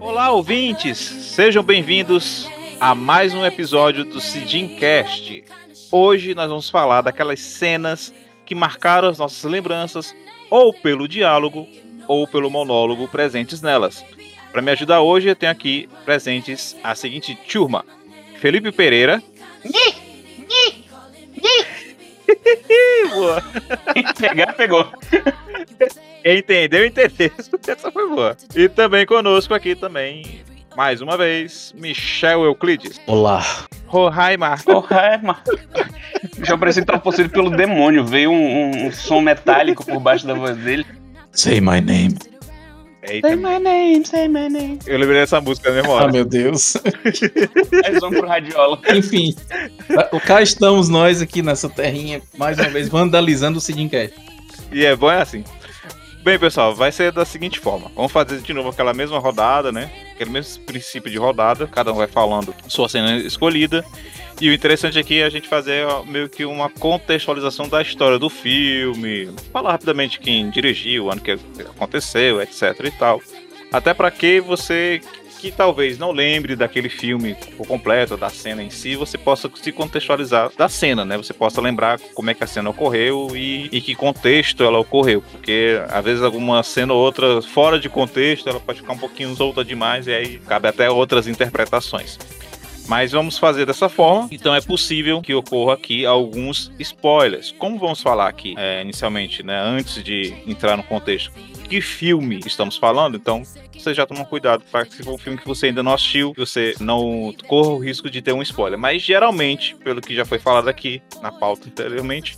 Olá, ouvintes! Sejam bem-vindos a mais um episódio do Sidincast. Hoje nós vamos falar daquelas cenas que marcaram as nossas lembranças, ou pelo diálogo, ou pelo monólogo presentes nelas. Para me ajudar hoje, eu tenho aqui presentes a seguinte turma: Felipe Pereira. Boa. Pegar, pegou. Entendeu, entendeu. Essa foi boa. E também conosco aqui também, mais uma vez, Michel Euclides. Olá. Roraima. Roraima. Deixa eu apresentar o possível pelo demônio. Veio um, um, um, som metálico por baixo da voz dele. Say my name. Eita. Say my name, say my name. Eu lembrei dessa música mesmo Ah, meu Deus. Mais um pro Radiola. Enfim, cá estamos nós aqui nessa terrinha, mais uma vez, vandalizando o Sidincast. E é bom é assim. Bem, pessoal, vai ser da seguinte forma. Vamos fazer de novo aquela mesma rodada, né? Aquele mesmo princípio de rodada. Cada um vai falando sua cena escolhida. E o interessante aqui é a gente fazer meio que uma contextualização da história do filme. Falar rapidamente quem dirigiu, o ano que aconteceu, etc e tal. Até para que você que talvez não lembre daquele filme por completo, da cena em si, você possa se contextualizar da cena, né? Você possa lembrar como é que a cena ocorreu e, e que contexto ela ocorreu. Porque às vezes alguma cena ou outra fora de contexto, ela pode ficar um pouquinho solta demais e aí cabe até outras interpretações. Mas vamos fazer dessa forma. Então é possível que ocorra aqui alguns spoilers. Como vamos falar aqui é, inicialmente, né, antes de entrar no contexto, que filme estamos falando? Então você já toma cuidado para que se for um filme que você ainda não assistiu, você não corra o risco de ter um spoiler. Mas geralmente, pelo que já foi falado aqui na pauta anteriormente,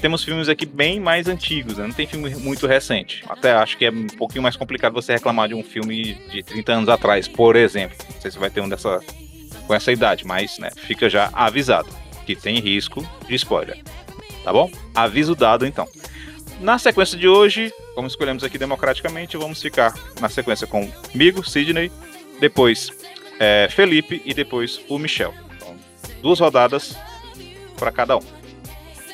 temos filmes aqui bem mais antigos, né? não tem filme muito recente. Até acho que é um pouquinho mais complicado você reclamar de um filme de 30 anos atrás, por exemplo. Não sei se vai ter um dessa com essa idade, mas né, fica já avisado que tem risco de spoiler. Tá bom? Aviso dado então. Na sequência de hoje, como escolhemos aqui democraticamente, vamos ficar na sequência com comigo, Sidney, depois é, Felipe e depois o Michel. Então, duas rodadas para cada um.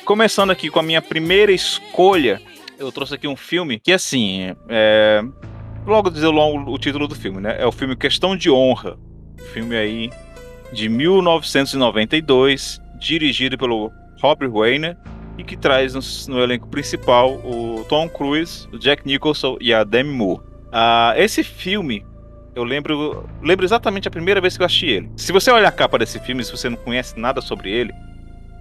Começando aqui com a minha primeira escolha, eu trouxe aqui um filme que, assim, é, logo dizer o título do filme, né? É o filme Questão de Honra. Filme aí de 1992, dirigido pelo Robert Weiner e que traz no, no, elenco principal o Tom Cruise, o Jack Nicholson e a Demi Moore. Uh, esse filme, eu lembro, lembro exatamente a primeira vez que eu assisti ele. Se você olhar a capa desse filme, se você não conhece nada sobre ele,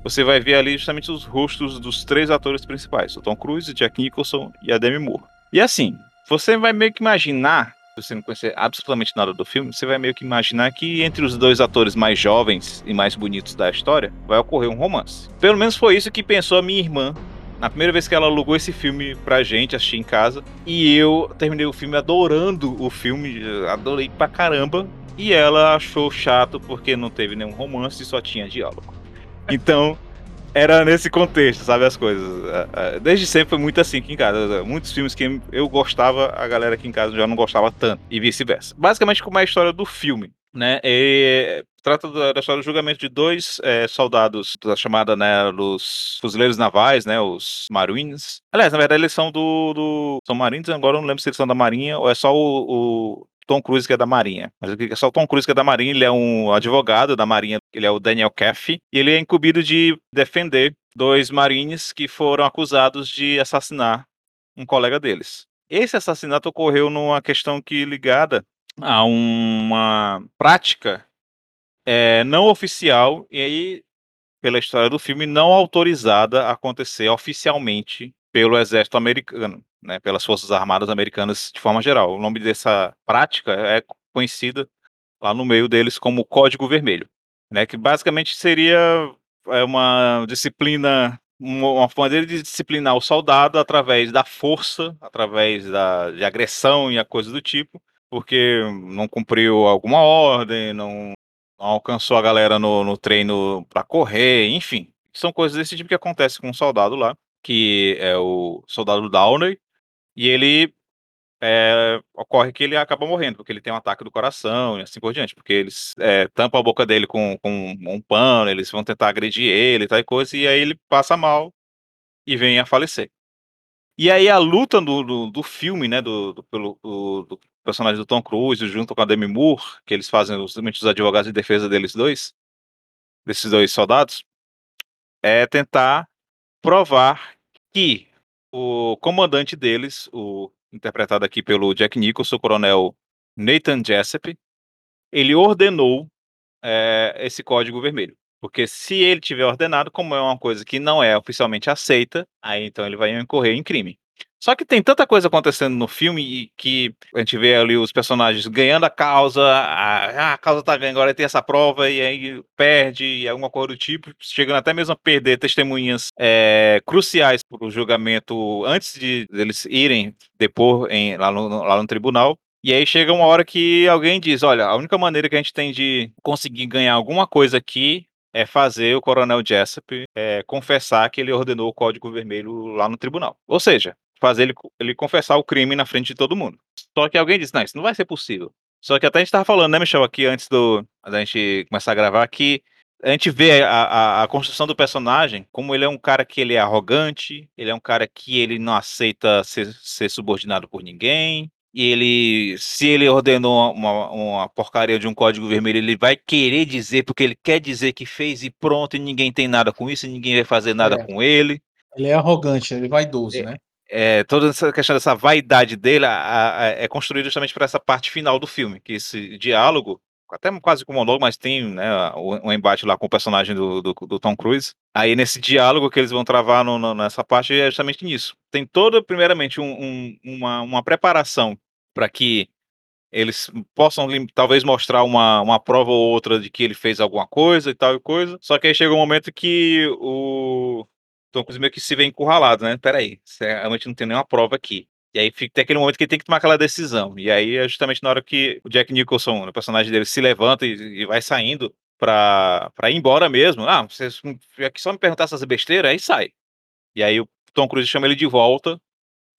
você vai ver ali justamente os rostos dos três atores principais, o Tom Cruise, o Jack Nicholson e a Demi Moore. E assim, você vai meio que imaginar você não conhecer absolutamente nada do filme, você vai meio que imaginar que entre os dois atores mais jovens e mais bonitos da história vai ocorrer um romance. Pelo menos foi isso que pensou a minha irmã na primeira vez que ela alugou esse filme pra gente assistir em casa. E eu terminei o filme adorando o filme, adorei pra caramba. E ela achou chato porque não teve nenhum romance e só tinha diálogo. Então, era nesse contexto, sabe, as coisas. É, é, desde sempre foi muito assim aqui em casa. Muitos filmes que eu gostava, a galera aqui em casa já não gostava tanto, e vice-versa. Basicamente, como é a história do filme, né? E trata da, história do julgamento de dois é, soldados da chamada, né, dos fuzileiros navais, né, os Marines. Aliás, na verdade, eles são do, do são Marines, agora eu não lembro se eles são da Marinha ou é só o, o Tom Cruise, que é da Marinha. Mas é só o Tom Cruise, que é da Marinha, ele é um advogado da Marinha, ele é o Daniel Caffey, e ele é incumbido de defender dois marines que foram acusados de assassinar um colega deles. Esse assassinato ocorreu numa questão que ligada a uma prática é, não oficial, e aí, pela história do filme, não autorizada a acontecer oficialmente pelo exército americano né, pelas Forças Armadas Americanas de forma geral. O nome dessa prática é conhecida lá no meio deles como Código Vermelho, né, que basicamente seria é, uma disciplina, uma maneira de disciplinar o soldado através da força, através da, de agressão e a coisa do tipo, porque não cumpriu alguma ordem, não, não alcançou a galera no, no treino para correr, enfim. São coisas desse tipo que acontece com um soldado lá, que é o soldado Downey, e ele é, ocorre que ele acaba morrendo, porque ele tem um ataque do coração e assim por diante, porque eles é, tampam a boca dele com, com um pano, eles vão tentar agredir ele e tal coisa, e aí ele passa mal e vem a falecer. E aí a luta do, do, do filme, né, do, do pelo do, do, personagem do Tom Cruise junto com a Demi Moore, que eles fazem os, os advogados de defesa deles dois, desses dois soldados, é tentar provar que o comandante deles, o interpretado aqui pelo Jack Nicholson, o coronel Nathan Jessup, ele ordenou é, esse código vermelho. Porque se ele tiver ordenado, como é uma coisa que não é oficialmente aceita, aí então ele vai incorrer em crime. Só que tem tanta coisa acontecendo no filme e que a gente vê ali os personagens ganhando a causa, a, a causa tá ganhando, agora tem essa prova e aí perde, e alguma coisa do tipo, chegando até mesmo a perder testemunhas é, cruciais para o julgamento antes de eles irem depor em, lá, no, lá no tribunal. E aí chega uma hora que alguém diz: olha, a única maneira que a gente tem de conseguir ganhar alguma coisa aqui é fazer o Coronel Jessup é, confessar que ele ordenou o Código Vermelho lá no tribunal. Ou seja, fazer ele, ele confessar o crime na frente de todo mundo. Só que alguém disse, não, isso não vai ser possível. Só que até a gente estava falando, né, Michel, aqui antes do, da gente começar a gravar, que a gente vê a, a, a, construção do personagem, como ele é um cara que ele é arrogante, ele é um cara que ele não aceita ser, ser subordinado por ninguém, e ele, se ele ordenou uma, uma, porcaria de um código vermelho, ele vai querer dizer, porque ele quer dizer que fez e pronto, e ninguém tem nada com isso, e ninguém vai fazer nada é. com ele. Ele é arrogante, ele é vaidoso, é, né? É, toda essa questão dessa vaidade dele a, a, é construída justamente para essa parte final do filme, que esse diálogo, até quase como monólogo, mas tem né, um, embate lá com o personagem do, do, do, Tom Cruise. Aí nesse diálogo que eles vão travar no, no, nessa parte é justamente nisso. Tem toda, primeiramente, um, um, uma, uma preparação para que eles possam talvez mostrar uma, uma prova ou outra de que ele fez alguma coisa e tal e coisa. Só que aí chega um momento que o Tom Cruise meio que se vê encurralado, né? Peraí, realmente não tem nenhuma prova aqui. E aí fica, tem aquele momento que ele tem que tomar aquela decisão. E aí é justamente na hora que o Jack Nicholson, o personagem dele, se levanta e, e vai saindo pra, pra ir embora mesmo. Ah, vocês aqui só me perguntar essas besteiras, aí sai. E aí o Tom Cruise chama ele de volta,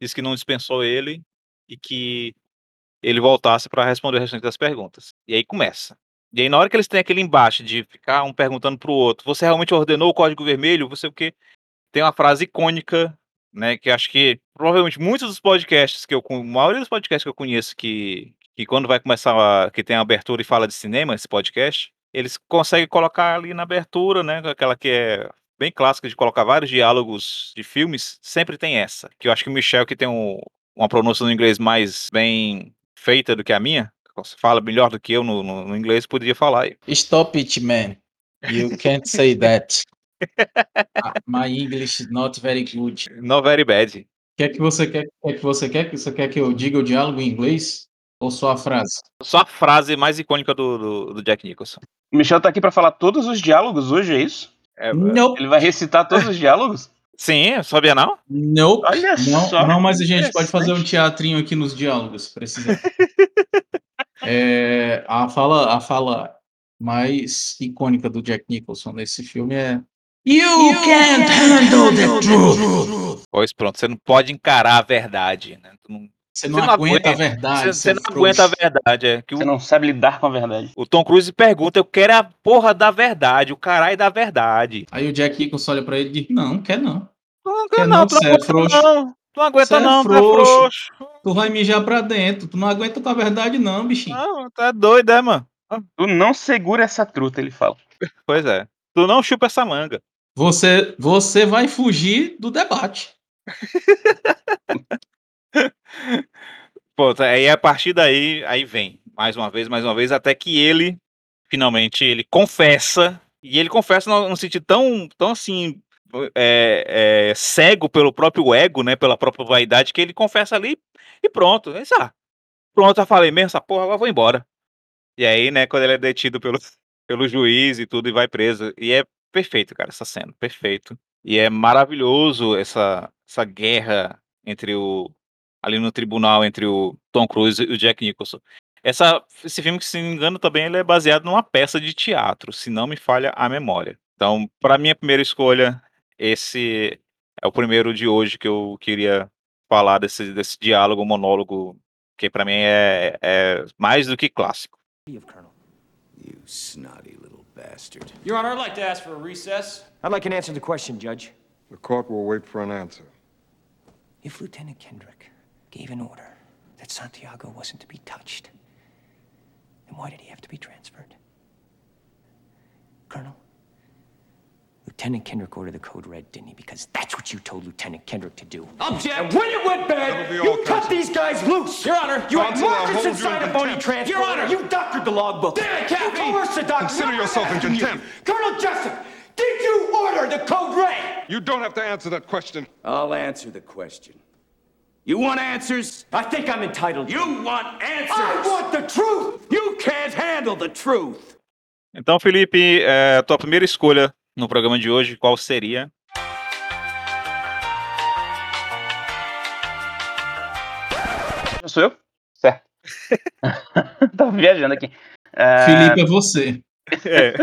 diz que não dispensou ele e que ele voltasse para responder o restante das perguntas. E aí começa. E aí, na hora que eles têm aquele embate de ficar um perguntando pro outro, você realmente ordenou o código vermelho? Você o quê? Tem uma frase icônica, né? Que acho que provavelmente muitos dos podcasts que eu. A maioria dos podcasts que eu conheço que, que quando vai começar. A, que tem a abertura e fala de cinema, esse podcast, eles conseguem colocar ali na abertura, né? Aquela que é bem clássica de colocar vários diálogos de filmes, sempre tem essa. Que eu acho que o Michel, que tem um, uma pronúncia no inglês mais bem feita do que a minha, fala melhor do que eu no, no, no inglês, poderia falar aí. Stop it, man. You can't say that. Ah, my English is not very good. Not very bad. Quer que você quer, quer que você quer que você quer que eu diga o diálogo em inglês ou só a frase? Só a frase mais icônica do, do, do Jack Nicholson. O Michel tá aqui para falar todos os diálogos hoje, é isso? É, nope. Ele vai recitar todos os diálogos? Sim, sabia não? Não, Olha não, só. não, mas a gente pode fazer um teatrinho aqui nos diálogos, precisa. é, a fala, a fala mais icônica do Jack Nicholson nesse filme é You, you can't handle the truth. Pois pronto, você não pode encarar a verdade, né? Não, você, não você não, aguenta, a verdade. Você, você não aguenta a verdade. É, que você o, não sabe lidar com a verdade. O Tom Cruise pergunta: Eu quero a porra da verdade, o caralho da verdade. Aí o Jack Nicholson olha pra ele e diz: Não, não quer não. Não quer, quer não, não, tu não aguenta é frouxo. não. Tu não aguenta é não, frouxo. tu é frouxo. Tu vai mijar pra dentro. Tu não aguenta com a verdade, não, bichinho. Não, tu é doido, é, mano? Tu não segura essa truta, ele fala. Pois é. Tu não chupa essa manga. Você, você vai fugir do debate. Pô, aí a partir daí, aí vem, mais uma vez, mais uma vez, até que ele, finalmente, ele confessa, e ele confessa num sentido tão, tão assim, é, é, cego pelo próprio ego, né, pela própria vaidade, que ele confessa ali e pronto. Ele, ah, pronto, já falei mesmo, essa porra, agora vou embora. E aí, né, quando ele é detido pelo, pelo juiz e tudo, e vai preso. E é perfeito, cara, essa cena, perfeito. E é maravilhoso essa, essa guerra entre o. ali no tribunal entre o Tom Cruise e o Jack Nicholson. Essa, esse filme, que se não me engano, também ele é baseado numa peça de teatro, se não me falha a memória. Então, para minha primeira escolha, esse é o primeiro de hoje que eu queria falar desse, desse diálogo, monólogo, que para mim é, é mais do que clássico. You snotty little bastard. Your Honor, I'd like to ask for a recess. I'd like an answer to the question, Judge. The court will wait for an answer. If Lieutenant Kendrick gave an order that Santiago wasn't to be touched, then why did he have to be transferred? Colonel, Lieutenant Kendrick ordered the code red, didn't he? Because that's what you told Lieutenant Kendrick to do. Object! And when it went bad, you cut these guys loose! Your Honor, you had Counsel, Marcus inside in a phony contempt. transfer. Your Honor, you doctored the logbook. Damn it, Captain! You coerced the doctor. Consider I'm yourself in contempt. Colonel Jessup, did you order the code red? You don't have to answer that question. I'll answer the question. You want answers? I think I'm entitled. You want answers? I want the truth! You can't handle the truth. Então, Felipe, é, tua primeira escolha no programa de hoje, qual seria? Sou eu? Certo. Tava viajando aqui. Ah, Felipe, é você. É,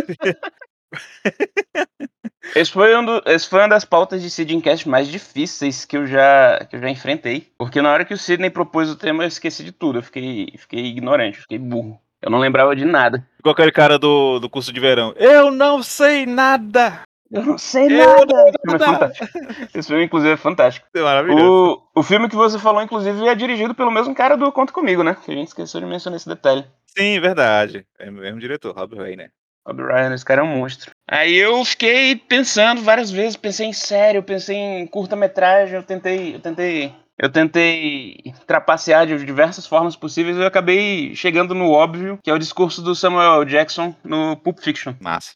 esse, foi um do- esse foi uma das pautas de Sidcast mais difíceis que eu, já, que eu já enfrentei. Porque na hora que o Sidney propôs o tema, eu esqueci de tudo. Eu fiquei, fiquei ignorante, fiquei burro. Eu não lembrava de nada. igual aquele cara do, do curso de verão. Eu não sei nada! Eu não sei Eu nada. não Esse filme é fantástico. Esse filme, inclusive, é fantástico. É maravilhoso. O, o filme que você falou, inclusive, é dirigido pelo mesmo cara do Conta Comigo, né? Que a gente esqueceu de mencionar esse detalhe. Sim, verdade. É o mesmo diretor, Rob Ray, né? Bob Ryan, esse cara é um monstro. Aí eu fiquei pensando várias vezes, pensei em série, eu pensei em curta-metragem, eu tentei, eu tentei, eu tentei trapacear de diversas formas possíveis e eu acabei chegando no óbvio, que é o discurso do Samuel. Jackson no Pulp Fiction. Massa.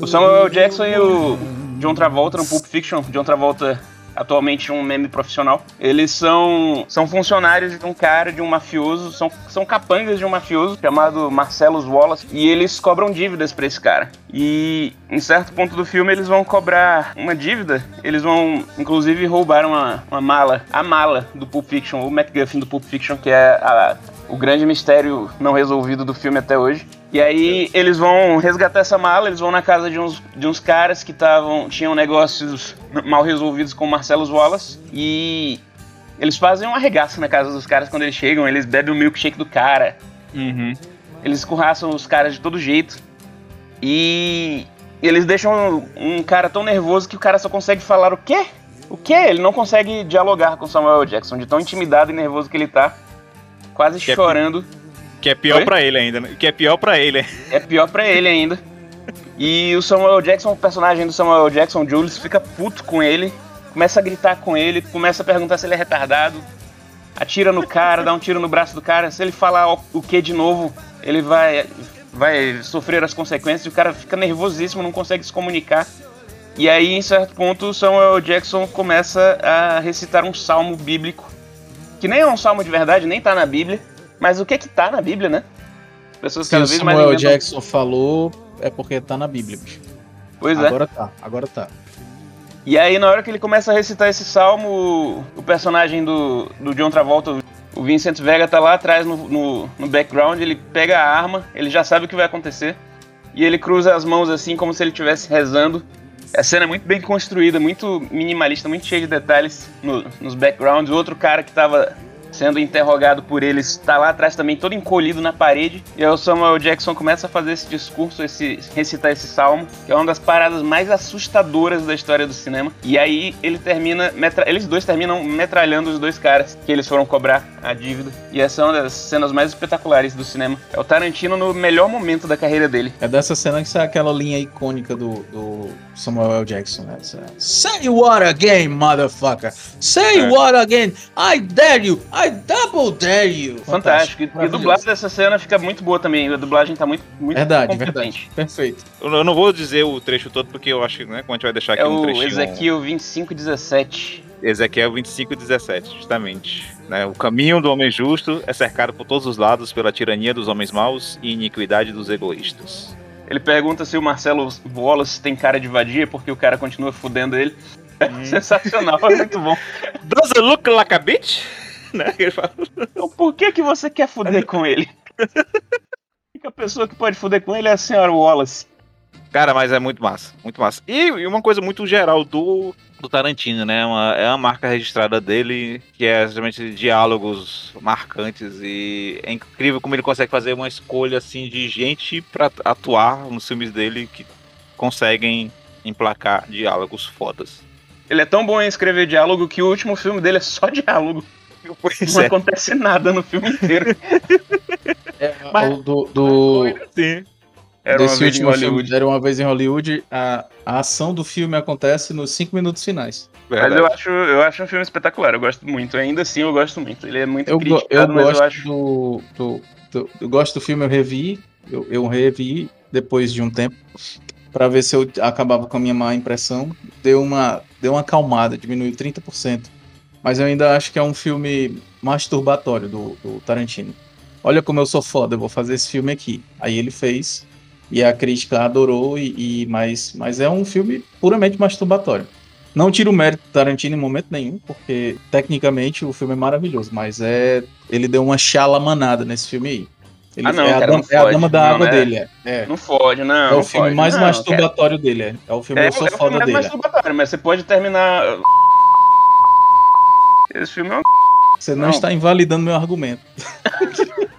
O Samuel. Jackson e o John Travolta no Pulp Fiction, John Travolta atualmente um meme profissional. Eles são, são funcionários de um cara, de um mafioso, são, são capangas de um mafioso chamado Marcellus Wallace, e eles cobram dívidas pra esse cara. E em certo ponto do filme eles vão cobrar uma dívida, eles vão inclusive roubar uma, uma mala, a mala do Pulp Fiction, o MacGuffin do Pulp Fiction, que é a- o grande mistério não resolvido do filme até hoje. E aí eles vão resgatar essa mala, eles vão na casa de uns, de uns caras que estavam tinham negócios mal resolvidos com o Marcellus Wallace e eles fazem uma arregaça na casa dos caras quando eles chegam, eles bebem o milkshake do cara, Uhum. eles escorraçam os caras de todo jeito e eles deixam um cara tão nervoso que o cara só consegue falar o quê? O quê? Ele não consegue dialogar com Samuel. Jackson, de tão intimidado e nervoso que ele tá, quase Que é chorando. Que é pior pra ele ainda, né? Que é pior pra ele. É pior pra ele ainda. E o Samuel. Jackson, o personagem do Samuel. Jackson, Julius, fica puto com ele, começa a gritar com ele, começa a perguntar se ele é retardado, atira no cara, dá um tiro no braço do cara. Se ele falar o- que de novo, ele vai, vai sofrer as consequências. E o cara fica nervosíssimo, não consegue se comunicar. E aí, em certo ponto, o Samuel. Jackson começa a recitar um salmo bíblico, que nem é um salmo de verdade, nem tá na Bíblia. Mas o que que tá na Bíblia, né? As Pessoas Se cada mais Samuel inventam- Jackson falou, é porque tá na Bíblia, bicho. Pois é. Agora tá, agora tá. E aí, na hora que ele começa a recitar esse salmo, o- o personagem do, do John Travolta, o Vincent Vega, tá lá atrás no, no, no background, ele pega a arma, ele já sabe o que vai acontecer, e ele cruza as mãos assim, como se ele estivesse rezando. A cena é muito bem construída, muito minimalista, muito cheia de detalhes no- nos backgrounds. O outro cara que tava sendo interrogado por eles tá lá atrás também, todo encolhido na parede. E aí o Samuel Jackson começa a fazer esse discurso, esse recitar esse salmo, que é uma das paradas mais assustadoras da história do cinema. E aí ele termina, metra- eles dois terminam metralhando os dois caras que eles foram cobrar a dívida. E essa é uma das cenas mais espetaculares do cinema. É o Tarantino no melhor momento da carreira dele. É dessa cena que sai aquela linha icônica do, do Samuel L. Jackson, né? Essa, Say what again, motherfucker! Say É. what again! I dare you! I double dare you! Fantástico. E- E a dublagem dessa cena fica muito boa também. A dublagem tá muito, muito Verdade, competente. verdade. Perfeito. Eu não- eu não vou dizer o trecho todo, porque eu acho que, né, como a gente vai deixar aqui É um o trechinho... Ezequiel 2517. Ezequiel 25 17, justamente. Né? O caminho do homem justo é cercado por todos os lados pela tirania dos homens maus e iniquidade dos egoístas. Ele pergunta se o Marcelo Wallace tem cara de vadia porque o cara continua fudendo ele. É sensacional, é muito bom. Does it look like a bitch? Né? que ele fala. Então por que, que você quer fuder com ele? A única pessoa que pode fuder com ele é a senhora Wallace. Cara, mas é muito massa, muito massa. E, e uma coisa muito geral do, do Tarantino, né? Uma, é uma marca registrada dele, que é justamente diálogos marcantes. E é incrível como ele consegue fazer uma escolha assim de gente pra atuar nos filmes dele que conseguem emplacar diálogos fodas. Ele é tão bom em escrever diálogo que o último filme dele é só diálogo. Pois Não é. acontece nada no filme inteiro. É, Mas- o do, do, Sim. Era uma desse vez em último filme, Hollywood. Era uma vez em Hollywood, a, a ação do filme acontece nos cinco minutos finais. Mas Verdade. eu acho, eu acho um filme espetacular, eu gosto muito. Ainda assim, eu gosto muito. Ele é muito Eu, criticado, eu mas gosto eu acho. do, do, do- Eu gosto do filme, eu revi. Eu, eu revi depois de um tempo. Pra ver se eu acabava com a minha má impressão. Deu uma, deu uma acalmada, diminuiu 30%. Mas eu ainda acho que é um filme masturbatório do, do Tarantino. Olha como eu sou foda, eu vou fazer esse filme aqui. Aí ele fez. E a crítica adorou, e, e mas, mas é um filme puramente masturbatório. Não tiro o mérito do Tarantino em momento nenhum, porque tecnicamente o filme é maravilhoso, mas é ele deu uma chalamanada nesse filme aí. Ele, Ah, não, é, a cara, dama, não é a dama da Não, água né? dele, é. É, Não fode, não. É o filme fode. mais Não, cara. masturbatório dele, é. É o filme É, Eu Sou é o Foda filme mais dele. é. masturbatório, mas você pode terminar. Esse filme é um. Você não, Não. está invalidando meu argumento.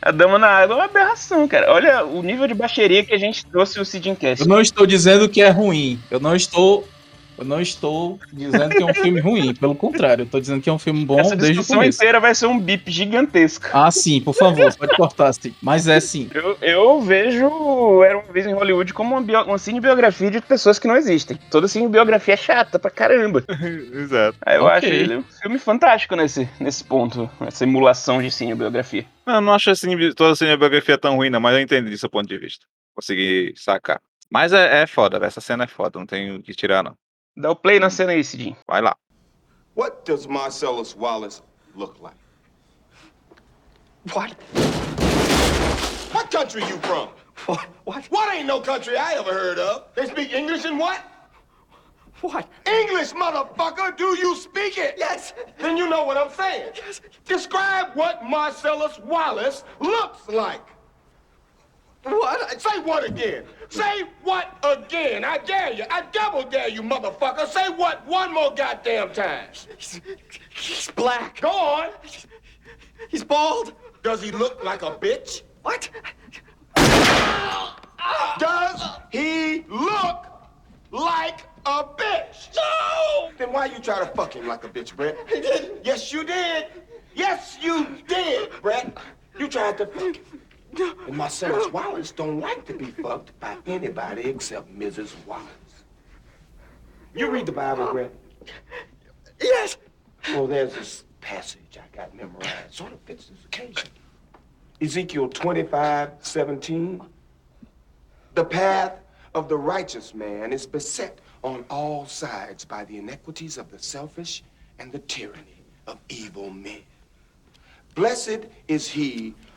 A Dama na Água é uma aberração, cara. Olha o nível de baixaria que a gente trouxe o Sid Cast. Eu não estou dizendo que é ruim. Eu não estou. Eu não estou dizendo que é um filme ruim. Pelo contrário, eu estou dizendo que é um filme bom Essa desde o discussão começo. inteira vai ser um bip gigantesco. Ah, sim, por favor, pode cortar, sim. Mas é sim. Eu, eu vejo Era uma vez em Hollywood como uma, bio, uma cinebiografia de pessoas que não existem. Toda cinebiografia é chata pra caramba. Exato. Aí eu Ok. acho ele um filme fantástico nesse, nesse ponto, essa emulação de cinebiografia. Não, eu não acho assim, toda a cinebiografia tão ruim, não, mas eu entendi seu ponto de vista. Consegui sacar. Mas é, é foda, velho, essa cena é foda, não tem o que tirar, não. Dá o play na cena aí, Cidinho. Vai lá. What does Marcellus Wallace look like? What? What country you from? What? What? What ain't no country I ever heard of? They speak English and what? What? English, motherfucker! Do you speak it? Yes. Then you know what I'm saying. Describe what Marcellus Wallace looks like. What? Say what again? Say what again? I dare you. I double dare you, motherfucker. Say what one more goddamn time. He's, he's black. Go on. He's bald. Does he look like a bitch? What? Does he look like a bitch? No! Then why you try to fuck him like a bitch, Brett? He did. Yes, you did. Yes, you did, Brett. You tried to fuck him. And Marcellus Wallace don't like to be fucked by anybody except Mrs. Wallace. You read the Bible, Brett? Yes. Well, there's this passage I got memorized. Sort of fits this occasion. Ezekiel 25, 17. The path of the righteous man is beset on all sides by the iniquities of the selfish and the tyranny of evil men. Blessed is he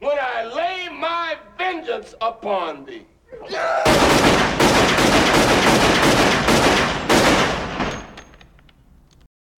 when I lay my vengeance upon thee.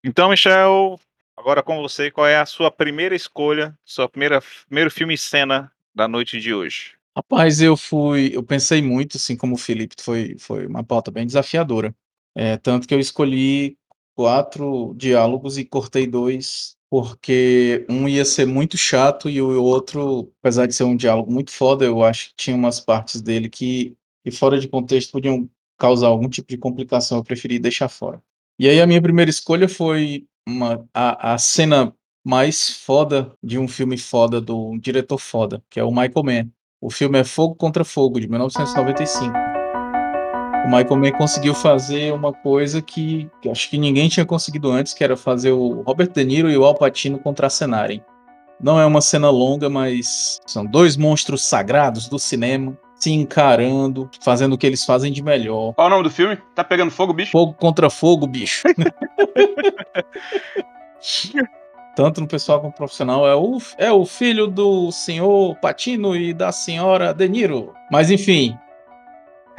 Então, Michel, agora com você, qual é a sua primeira escolha, sua primeira primeiro filme e cena da noite de hoje? Rapaz, eu fui. Eu pensei muito, assim como o Felipe, foi, foi uma pauta bem desafiadora. É, tanto que eu escolhi quatro diálogos e cortei dois, porque um ia ser muito chato e o outro, apesar de ser um diálogo muito foda, eu acho que tinha umas partes dele que, que fora de contexto podiam causar algum tipo de complicação, eu preferi deixar fora. E aí a minha primeira escolha foi uma, a, a cena mais foda de um filme foda, do um diretor foda, que é o Michael Mann. O filme é Fogo contra Fogo, de 1995. O Michael Mann conseguiu fazer uma coisa que, que acho que ninguém tinha conseguido antes, que era fazer o Robert De Niro e o Al Pacino contracenarem. Não é uma cena longa, mas são dois monstros sagrados do cinema se encarando, fazendo o que eles fazem de melhor. Qual o nome do filme? Tá pegando fogo, bicho? Fogo contra fogo, bicho. Tanto no pessoal como no profissional, é o, é o filho do senhor Patino e da senhora De Niro. Mas enfim,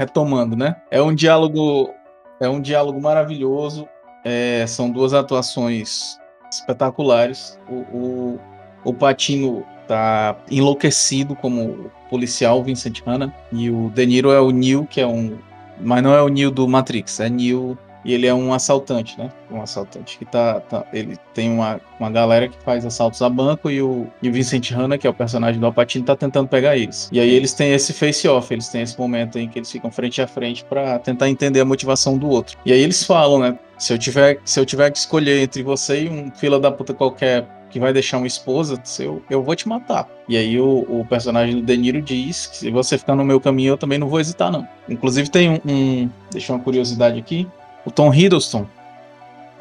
retomando, né? É um diálogo, é um diálogo maravilhoso. é, são duas atuações espetaculares. O, o, o Patino tá enlouquecido como policial Vincent Hanna e o De Niro é o Neil, que é um, mas não é o Neil do Matrix, é Neil e ele é um assaltante, né? Um assaltante que tá. tá ele tem uma, uma galera que faz assaltos a banco e o, e o Vincent Hanna, que é o personagem do Alpatino, tá tentando pegar eles. E aí eles têm esse face-off, eles têm esse momento em que eles ficam frente a frente para tentar entender a motivação do outro. E aí eles falam, né? Se eu tiver, se eu tiver que escolher entre você e um fila da puta qualquer que vai deixar uma esposa, eu, eu vou te matar. E aí o, o personagem do De Niro diz que se você ficar no meu caminho, eu também não vou hesitar, não. Inclusive tem um, um deixa uma curiosidade aqui. O Tom Hiddleston,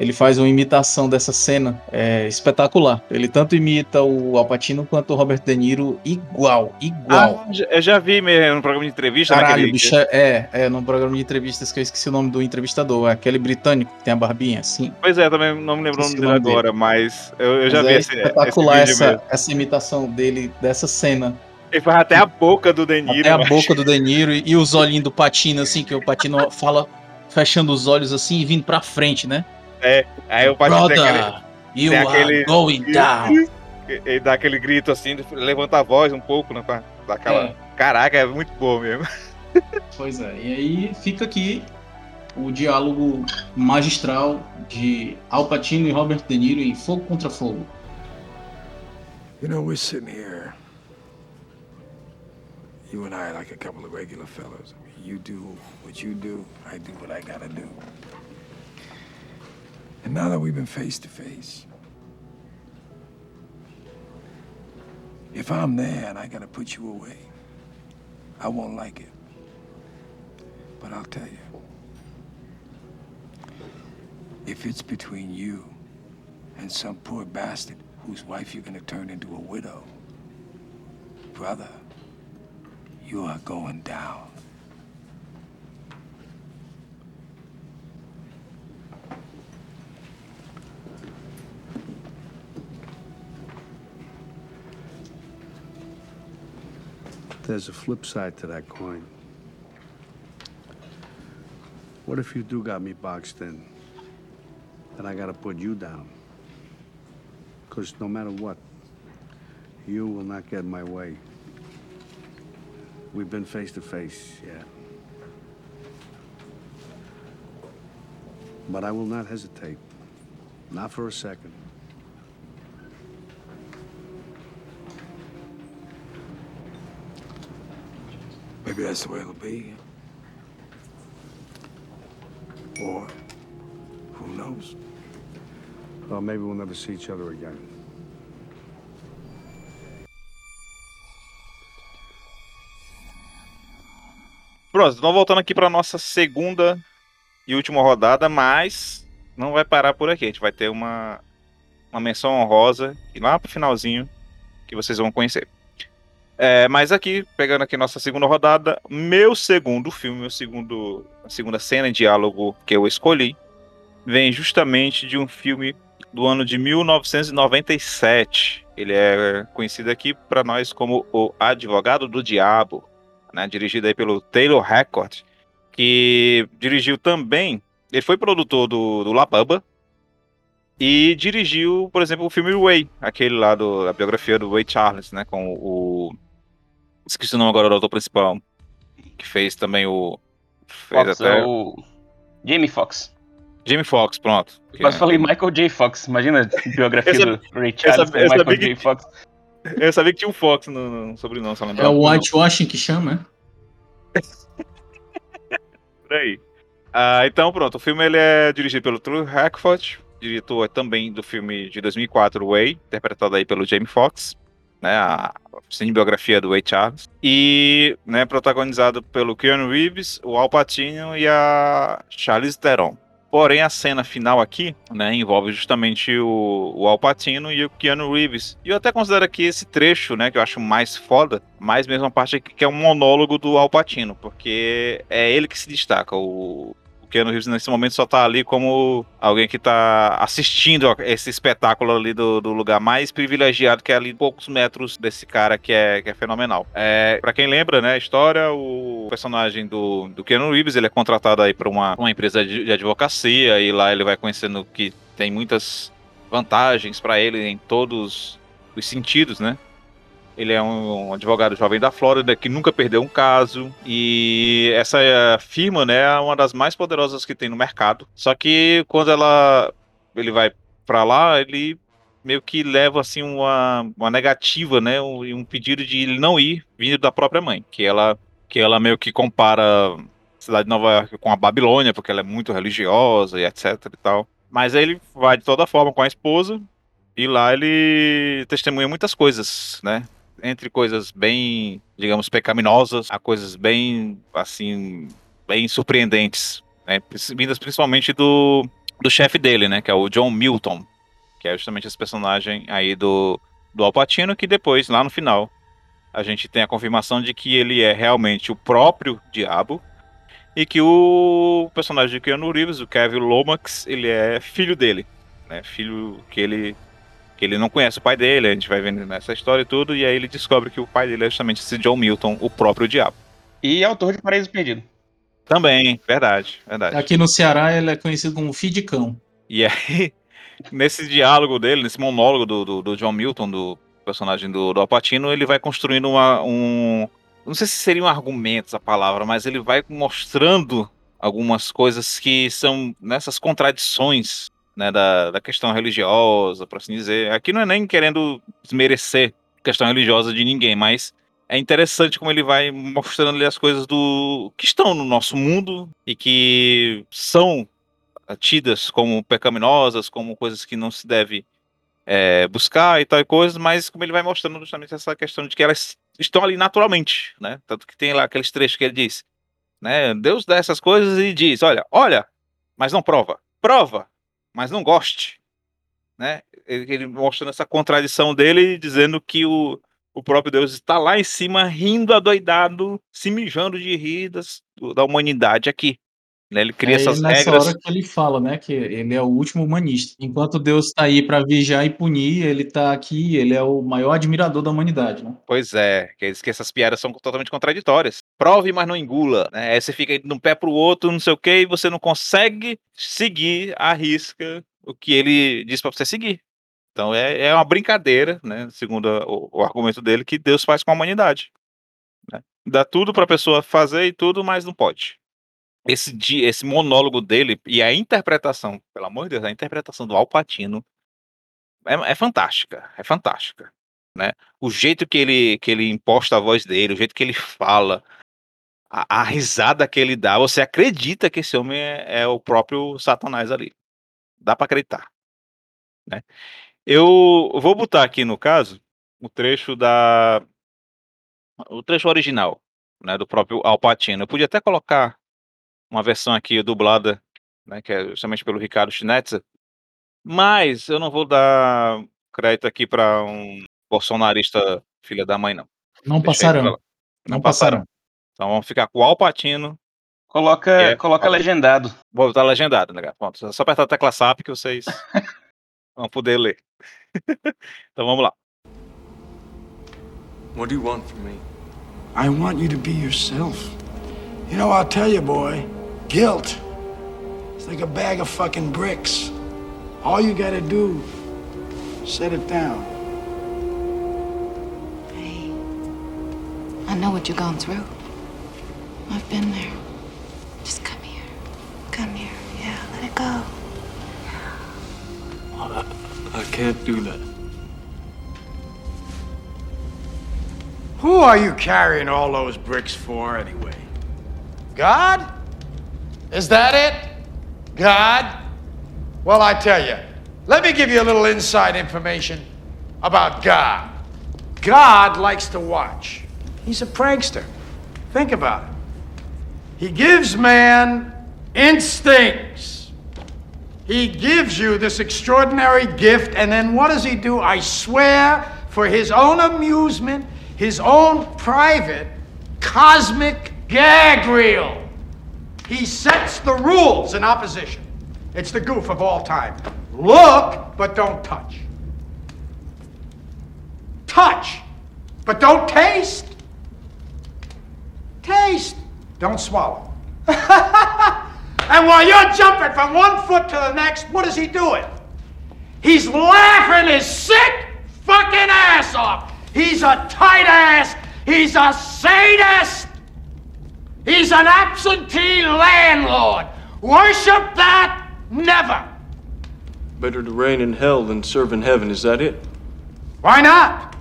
ele faz uma imitação dessa cena é, espetacular. Ele tanto imita o Alpatino quanto o Robert De Niro igual, igual. Ah, eu já vi mesmo no programa de entrevista. Caralho, naquele... bicho, é, é, é num programa de entrevistas que eu esqueci o nome do entrevistador, é aquele britânico que tem a barbinha assim. Pois é, também não me lembro o nome dele agora, mas eu, eu já Mas vi é esse, espetacular esse essa, essa imitação dele dessa cena. Ele faz até a boca do De Niro. Até a boca do De Niro e, e os olhinhos do Patino, assim, que o Patino fala fechando os olhos assim e vindo pra frente, né? Aí o Patino tem aquele, Brother, you tem are aquele- going down. ele dá aquele grito assim, levanta a voz um pouco, né? pra- Dá aquela... É. Caraca, é muito bom mesmo. Pois é, e aí fica aqui o diálogo magistral de Al Pacino e Robert De Niro em Fogo contra Fogo. You know, we're sitting here. You and I, like a couple of regular fellas. I mean, you do what you do, I do what I gotta do. And now that we've been face to face, if I'm there and I gotta put you away, I won't like it. But I'll tell you, if it's between you and some poor bastard whose wife you're gonna turn into a widow, brother, you are going down. There's a flip side to that coin. What if you do got me boxed in? Then I gotta put you down. Because no matter what, you will not get my way. We've been face to face, yeah. But I will not hesitate. Not for a second. Maybe that's the way it'll be. Or, who knows? Well, maybe we'll never see each other again. Pronto, então voltando aqui para nossa segunda e última rodada, mas não vai parar por aqui. A gente vai ter uma, uma menção honrosa e lá pro finalzinho que vocês vão conhecer. É, mas aqui, pegando aqui nossa segunda rodada, meu segundo filme, meu segundo, a segunda cena diálogo que eu escolhi, vem justamente de um filme do ano de 1997. Ele é conhecido aqui para nós como O Advogado do Diabo né, dirigido aí pelo Taylor Hackett, que dirigiu também, ele foi produtor do, do La Bamba e dirigiu, por exemplo, o filme Way, aquele lá do, da biografia do Ray Charles, né, com o esqueci o nome agora do autor principal, que fez também o fez Fox, até é o Jamie Foxx. Jamie Foxx, pronto. Quase falei Michael J. Fox. Imagina a biografia Essa- do Ray Charles essa- com essa Michael J. Fox. Eu sabia que tinha um Fox no, no sobrenome, só É lembrava. o whitewashing que chama, né? Por aí. Ah, então, pronto. O filme ele é dirigido pelo True Hackford, diretor também do filme de 2004, Way, interpretado aí pelo Jamie Foxx, né, a cinebiografia do Ray Charles, e né, protagonizado pelo Keanu Reeves, o Al Pacino e a Charlize Theron. Porém, a cena final aqui, né, envolve justamente o, o Al Pacino e o Keanu Reeves. E eu até considero aqui esse trecho, né, que eu acho mais foda, mais mesmo a parte aqui que é um monólogo do Al Pacino, porque é ele que se destaca. O, o Keanu Reeves nesse momento só tá ali como alguém que tá assistindo esse espetáculo ali do, do lugar mais privilegiado, que é ali poucos metros desse cara que é, que é fenomenal. É, para quem lembra, né, a história, o personagem do, do Keanu Reeves, ele é contratado aí pra uma, uma empresa de, de advocacia e lá ele vai conhecendo que tem muitas vantagens para ele em todos os sentidos, né? Ele é um, advogado jovem da Flórida que nunca perdeu um caso. E essa firma, né, é uma das mais poderosas que tem no mercado. Só que quando ela ele vai para lá, ele meio que leva assim uma, uma negativa, né, um, um pedido de ele não ir, vindo da própria mãe, que ela que ela meio que compara a cidade de Nova York com a Babilônia, porque ela é muito religiosa e etc e tal. Mas aí ele vai de toda forma com a esposa e lá ele testemunha muitas coisas, né? Entre coisas bem, digamos, pecaminosas a coisas bem, assim, bem surpreendentes, né? Vindas principalmente do, do chefe dele, né? Que é o John Milton, que é justamente esse personagem aí do, do Alpatino, que depois, lá no final, a gente tem a confirmação de que ele é realmente o próprio diabo e que o personagem de Keanu Reeves, o Kevin Lomax, ele é filho dele, né? Filho que ele que ele não conhece o pai dele, a gente vai vendo nessa história e tudo, e aí ele descobre que o pai dele é justamente esse John Milton, o próprio diabo. E autor de Paraíso Perdido. Também, verdade, verdade. Aqui no Ceará ele é conhecido como Fidicão. E aí, nesse diálogo dele, nesse monólogo do, do, do John Milton, do personagem do, do Alpatino, ele vai construindo uma, um, não sei se seriam argumentos a palavra, mas ele vai mostrando algumas coisas que são nessas contradições né, da, da questão religiosa, por assim dizer. Aqui não é nem querendo desmerecer questão religiosa de ninguém, mas é interessante como ele vai mostrando ali as coisas do que estão no nosso mundo e que são tidas como pecaminosas, como coisas que não se deve é, buscar e tal e coisas, mas como ele vai mostrando justamente essa questão de que elas estão ali naturalmente, né? Tanto que tem lá aqueles trechos que ele diz, né? Deus dá essas coisas e diz, olha, olha, mas não prova, prova, mas não goste, né? Ele, mostrando essa contradição dele, dizendo que o, o próprio Deus está lá em cima, rindo adoidado, se mijando de rir das, da humanidade aqui. Né? Ele cria é essas nessa regras. hora que ele fala, né, que ele é o último humanista. Enquanto Deus está aí para vigiar e punir, ele está aqui, ele é o maior admirador da humanidade, né? Pois é, que, que essas piadas são totalmente contraditórias. Prove, mas não engula. Né? Aí você fica de um pé pro outro, não sei o que, e você não consegue seguir a risca o que ele diz para você seguir. Então é, é uma brincadeira, né, segundo o, o argumento dele, que Deus faz com a humanidade. Né? Dá tudo para a pessoa fazer e tudo, mas não pode esse, esse monólogo dele e a interpretação, pelo amor de Deus, a interpretação do Alpatino é, é fantástica, é fantástica, né? O jeito que ele que ele imposta a voz dele, o jeito que ele fala, a, a risada que ele dá, você acredita que esse homem é, é o próprio Satanás ali. Dá para acreditar, né? Eu vou botar aqui no caso o trecho da o trecho original, né, do próprio Alpatino. Eu podia até colocar uma versão aqui dublada, né, que é justamente pelo Ricardo Schnetzer. Mas eu não vou dar crédito aqui para um bolsonarista filha da mãe, não. Não passarão. Não, não passarão. Então vamos ficar com o Alpatino. Coloca, é, coloca legendado. Vou botar legendado, né? Pronto, é só apertar a tecla SAP que vocês vão poder ler. então vamos lá. What do you want from me? I want you to be yourself. You know, I'll tell you, boy. Guilt. It's like a bag of fucking bricks. All you gotta do, set it down. Hey, I know what you've gone through. I've been there. Just come here. Come here. Yeah, let it go. I, I can't do that. Who are you carrying all those bricks for, anyway? God? Is that it? God? Well, I tell you, let me give you a little inside information about God. God likes to watch. He's a prankster. Think about it. He gives man instincts. He gives you this extraordinary gift, and then what does he do? I swear, for his own amusement, his own private cosmic gag reel. He sets the rules in opposition. It's the goof of all time. Look, but don't touch. Touch, but don't taste. Taste, don't swallow. and while you're jumping from one foot to the next, what is he doing? He's laughing his sick fucking ass off. He's a tight ass. He's a sadist. He's an absentee landlord. Worship that? Never. Better to reign in hell than serve in heaven, is that it? Why not?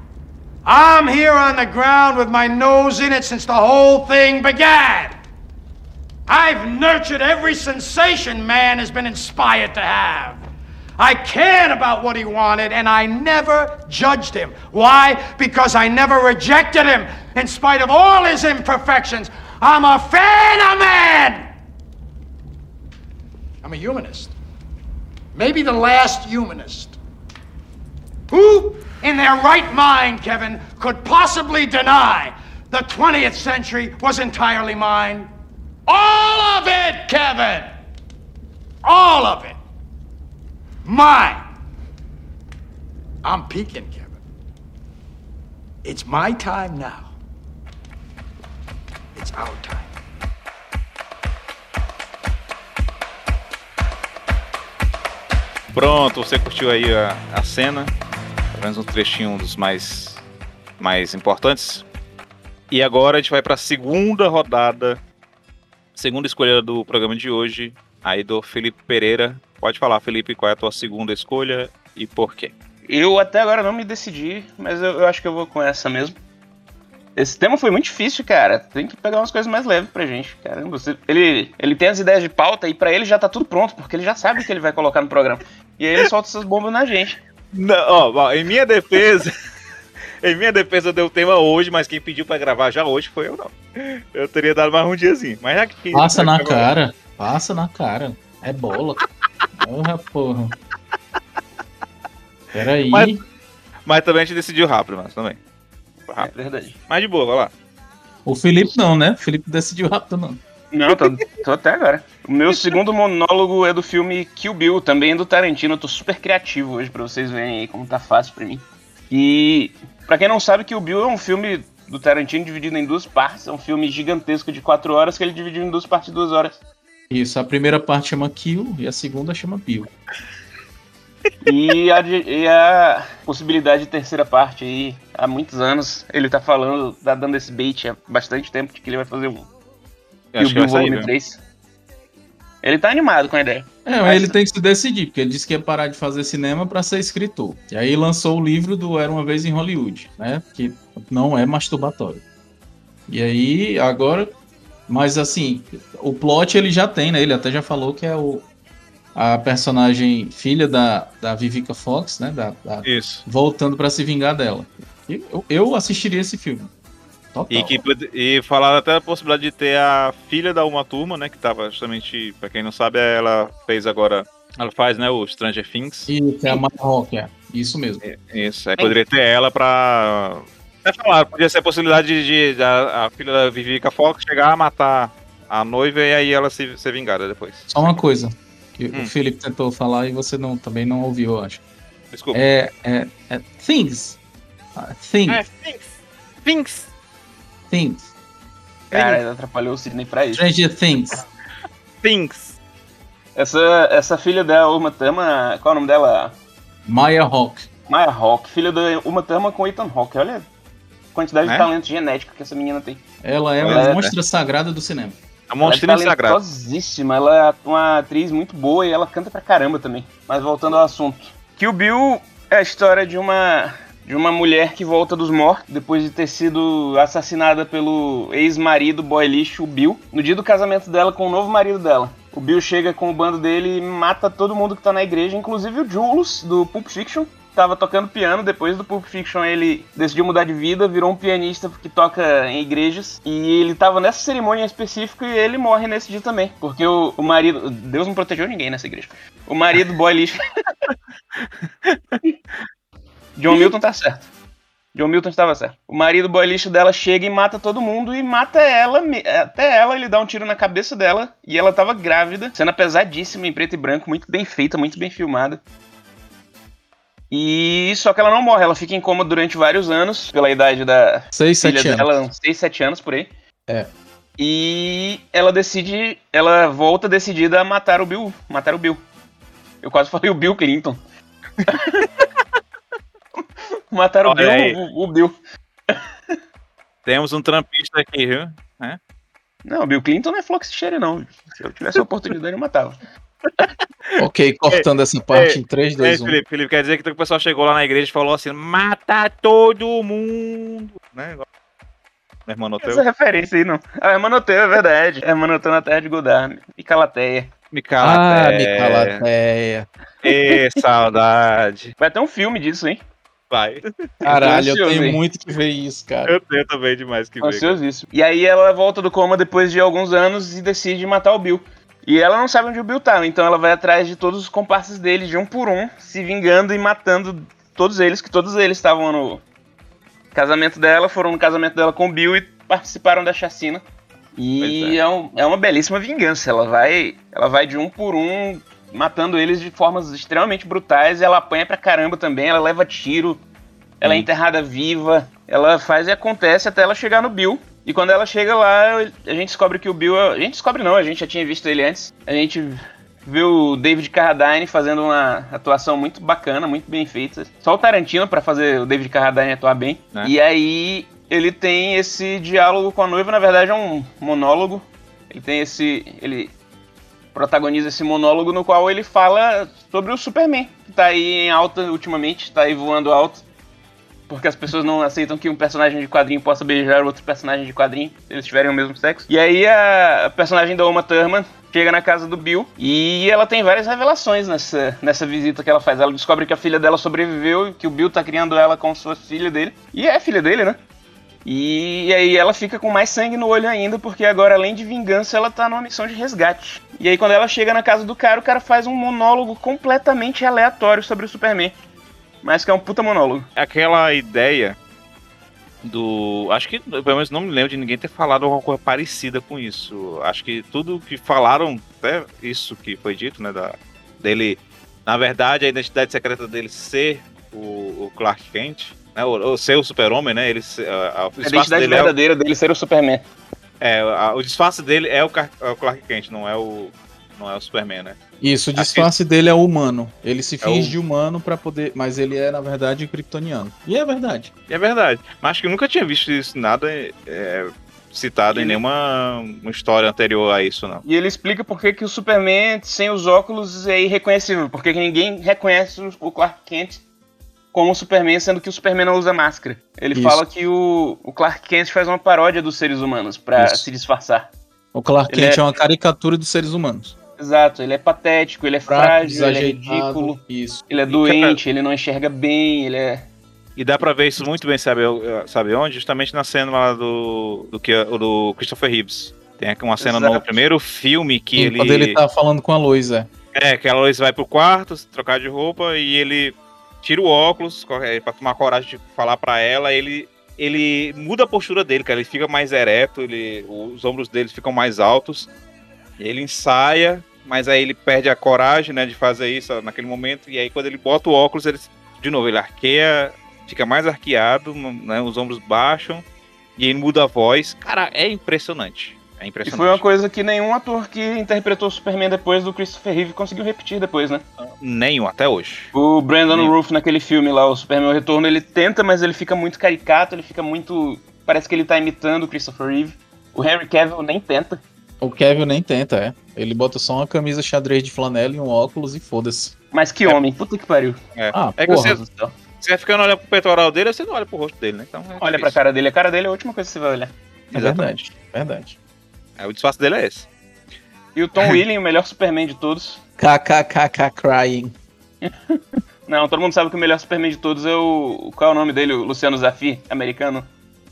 I'm here on the ground with my nose in it since the whole thing began. I've nurtured every sensation man has been inspired to have. I cared about what he wanted and I never judged him. Why? Because I never rejected him in spite of all his imperfections. I'm a fan of man. I'm a humanist. Maybe the last humanist. Who in their right mind, Kevin, could possibly deny the 20th century was entirely mine? All of it, Kevin! All of it. Mine. I'm peaking, Kevin. It's my time now. It's our time. Pronto, você curtiu aí a, a cena, pelo menos um trechinho um dos mais, mais importantes. E agora a gente vai para a segunda rodada, segunda escolha do programa de hoje, aí do Felipe Pereira. Pode falar, Felipe, qual é a tua segunda escolha e por quê? Eu até agora não me decidi, mas eu, eu acho que eu vou com essa mesmo. Esse tema foi muito difícil, cara. Tem que pegar umas coisas mais leves pra gente. Caramba, você, ele, ele tem as ideias de pauta e pra ele já tá tudo pronto, porque ele já sabe o que ele vai colocar no programa. E aí ele solta essas bombas na gente. Não, ó, ó, em minha defesa, em minha defesa deu o tema hoje, mas quem pediu pra gravar já hoje foi eu não. Eu teria dado mais um diazinho. Mas já que quem Passa na cara. Passa na cara. É bola. Porra, porra. Peraí. Mas, mas também a gente decidiu rápido, mas também. Foi É rápido. verdade. Mas de boa, vai lá. O Felipe não, né? O Felipe decidiu rápido, não. Não, tô, tô até agora. O meu segundo monólogo é do filme Kill Bill, também é do Tarantino. Eu tô super criativo hoje pra vocês verem aí como tá fácil pra mim. E pra quem não sabe, Kill Bill é um filme do Tarantino dividido em duas partes. É um filme gigantesco de quatro horas que ele dividiu em duas partes de duas horas. Isso, a primeira parte chama Kill e a segunda chama Bill. E a, e a possibilidade de terceira parte aí, há muitos anos, ele tá falando, tá dando esse bait há bastante tempo de que ele vai fazer um Eu acho que vai sair, Volume viu? 3. Ele tá animado com a ideia. É, mas ele tem que se decidir, porque ele disse que ia parar de fazer cinema para ser escritor. E aí lançou o livro do Era uma vez em Hollywood, né? Que não é masturbatório. E aí, agora. Mas assim, o plot ele já tem, né? Ele até já falou que é o, a personagem filha da, da Vivica Fox, né? Da, da- Isso. voltando para se vingar dela. Eu, eu assistiria esse filme. Total. E, que, e falaram até a possibilidade de ter a filha da Uma Turma, né? Que tava justamente, pra quem não sabe, ela fez agora. Ela faz, né, o Stranger Things. Isso, é a é. Isso mesmo. Isso, aí poderia ter ela pra. É falar, podia ser a possibilidade de, de a, a filha da Vivica Fox chegar a matar a noiva e aí ela se, ser vingada depois. Só uma coisa Hum. o Felipe tentou falar e você não, também não ouviu, eu acho. Desculpa. É, é, é things. Ah, things. É, Things. Things. Things. Cara, ele atrapalhou o Sidney pra isso. Stranger Things. Things. Essa, essa filha da Uma Thurman, qual é o nome dela? Maya Hawk. Maya Hawk, filha da Uma Thurman com Ethan Hawke. Olha a quantidade Né? de talento genético que essa menina tem. Ela é Ela uma é, monstra sagrada do cinema. A monstrinha ela é talentosíssima, ela é uma atriz muito boa e ela canta pra caramba também. Mas voltando ao assunto. Kill Bill é a história de uma de uma mulher que volta dos mortos depois de ter sido assassinada pelo ex-marido boy lixo, o Bill, no dia do casamento dela com o novo marido dela. O Bill chega com o bando dele e mata todo mundo que tá na igreja, inclusive o Jules, do Pulp Fiction, tava tocando piano, depois do Pulp Fiction ele decidiu mudar de vida, virou um pianista que toca em igrejas, e ele tava nessa cerimônia específica e ele morre nesse dia também, porque o, o marido, Deus não protegeu ninguém nessa igreja. O marido boy lixo. John Milton tá certo. John Milton estava certo. O marido boy lixo dela chega e mata todo mundo e mata ela, até ela, ele dá um tiro na cabeça dela e ela tava grávida, cena pesadíssima em preto e branco, muito bem feita, muito bem filmada. E só que ela não morre, ela fica em coma durante vários anos, pela idade da Seis, filha sete dela, anos. uns 6, 7 anos por aí. É. E ela decide, ela volta decidida a matar o Bill, matar o Bill. Eu quase falei o Bill Clinton. matar o Olha Bill, o, o Bill. Temos um trampista aqui, viu? É? Não, o Bill Clinton não é Flox Cherry, não. Se eu tivesse a oportunidade, eu matava. Ok, cortando essa parte Ei, em 3, Ei, 2, 1. Felipe, Felipe, quer dizer que o pessoal chegou lá na igreja e falou assim: mata todo mundo. Né? Notou? Essa referência aí, não. É Manoteu, é verdade. É Manoteu na terra de Godard. E Calateia. Me Ah, cala, me calateia. Ê, saudade. Vai ter um filme disso, hein? Vai. Caralho, eu tenho muito que ver isso, cara. Eu tenho também demais que ver. Ansiosíssimo. E aí ela volta do coma depois de alguns anos e decide matar o Bill. E ela não sabe onde o Bill tá, então ela vai atrás de todos os comparsas dele, de um por um, se vingando e matando todos eles, que todos eles estavam no casamento dela, foram no casamento dela com o Bill e participaram da chacina. E é. um- é uma belíssima vingança. Ela vai, ela vai de um por um, matando eles de formas extremamente brutais. E ela apanha pra caramba também. Ela leva tiro, ela é enterrada viva. Ela faz e acontece até ela chegar no Bill. E quando ela chega lá, a gente descobre que o Bill. é- A gente descobre não, a gente já tinha visto ele antes. A gente vê o David Carradine fazendo uma atuação muito bacana, muito bem feita. Só o Tarantino pra fazer o David Carradine atuar bem. Né? E aí ele tem esse diálogo com a noiva, na verdade é um monólogo. Ele tem esse. Ele protagoniza esse monólogo no qual ele fala sobre o Superman, que tá aí em alta ultimamente, tá aí voando alto. Porque as pessoas não aceitam que um personagem de quadrinho possa beijar outro personagem de quadrinho, se eles tiverem o mesmo sexo. E aí a, personagem da Uma Thurman chega na casa do Bill e ela tem várias revelações nessa, nessa visita que ela faz. Ela descobre que a filha dela sobreviveu e que o Bill tá criando ela se fosse filha dele. E é filha dele, né? E aí ela fica com mais sangue no olho ainda, porque agora, além de vingança, ela tá numa missão de resgate. E aí, quando ela chega na casa do cara, o cara faz um monólogo completamente aleatório sobre o Superman. Mas que é um puta monólogo. Aquela ideia do. Acho que, pelo menos, não me lembro de ninguém ter falado alguma coisa parecida com isso. Acho que tudo que falaram, até isso que foi dito, né? Da, dele. Na verdade, a identidade secreta dele ser o, o Clark Kent, né? Ou, ser o Super-Homem, né? Ele, a, a, A identidade dele é o- verdadeira dele ser o Superman. É, a- o disfarce dele é o, Car- é o Clark Kent, não é o, não é o Superman, né? Isso, o disfarce dele é humano. Ele se É finge o- de humano pra poder. Mas ele é, na verdade, kryptoniano. E é verdade. E é verdade. Mas acho que eu nunca tinha visto isso nada é, citado em Ele- nenhuma uma história anterior a isso, não. E ele explica por que, que o Superman, sem os óculos, é irreconhecível. Porque que ninguém reconhece o- o Clark Kent como o Superman, sendo que o Superman não usa máscara. Ele Isso. fala que o, o Clark Kent faz uma paródia dos seres humanos pra Isso. se disfarçar. O Clark Kent é... é- uma caricatura dos seres humanos. Exato, ele é patético, ele é Fraco, frágil, ele é ridículo, Isso. ele é doente, ele não enxerga bem, ele é. E dá pra ver isso muito bem, sabe, sabe onde? Justamente na cena lá do, do, que, do Christopher Reeves. Tem aqui uma cena no Exato. primeiro filme que Sim, ele. Quando ele tá falando com a Lois, é. É, que a Lois vai pro quarto, se trocar de roupa e ele tira o óculos pra tomar coragem de falar pra ela. Ele, ele muda a postura dele, cara. Ele fica mais ereto, ele, os ombros dele ficam mais altos. Ele ensaia, mas aí ele perde a coragem, né, de fazer isso naquele momento. E aí quando ele bota o óculos, ele, de novo, ele arqueia, fica mais arqueado, né, os ombros baixam e ele muda a voz. Cara, é impressionante. É E impressionante. foi uma coisa que nenhum ator que interpretou o Superman depois do Christopher Reeve conseguiu repetir depois, né? Nenhum, até hoje. O Brandon Nem- Roof naquele filme lá, o Superman o Retorno, ele tenta, mas ele fica muito caricato, ele fica muito. Parece que ele tá imitando o Christopher Reeve. O Henry Cavill nem tenta. O Kevin nem tenta, é. Ele bota só uma camisa xadrez de flanela e um óculos e foda-se. Mas que homem, puta que pariu. É, Ah, é que porra. você, você vai ficando olhando pro peitoral dele, você não olha pro rosto dele, né? Então, é Olha pra cara dele, a cara dele é a última coisa que você vai olhar. É Exatamente. verdade. Verdade. É, o disfarce dele é esse. E o Tom Willing, o melhor Superman de todos. KKKK crying. Não, todo mundo sabe que o melhor Superman de todos é o. Qual é o nome dele? O Luciano Zafir, americano.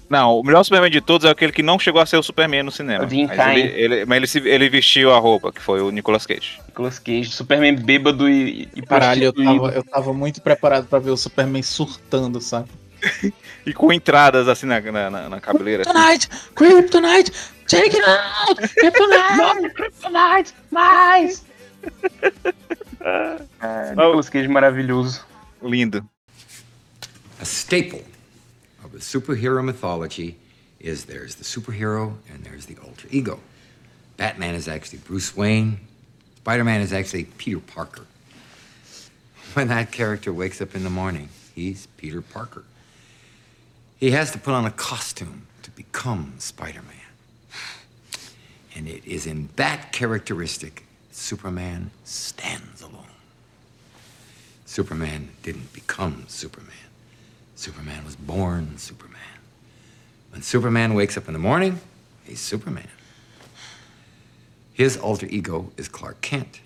Não, o melhor Superman de todos é aquele que não chegou a ser o Superman no cinema. O Mas ele, ele- mas ele, se- ele vestiu a roupa, que foi o Nicolas Cage. Nicolas Cage, Superman bêbado e, e Caralho, eu tava, eu tava muito preparado pra ver o Superman surtando, sabe? e com entradas assim na, na, na, na cabeleira. assim. Kryptonite! Kryptonite! Take it out! Kryptonite! Kryptonite! Mais! Ah, Nicolas Cage maravilhoso. Lindo. A staple of the superhero mythology is there's the superhero and there's the alter ego. Batman is actually Bruce Wayne. Spider Man is actually Peter Parker. When that character wakes up in the morning, he's Peter Parker. He has to put on a costume to become Spider Man. And it is in that characteristic Superman stands alone. Superman didn't become Superman. Superman was born Superman. When Superman wakes up in the morning, he's Superman. His alter ego is Clark Kent.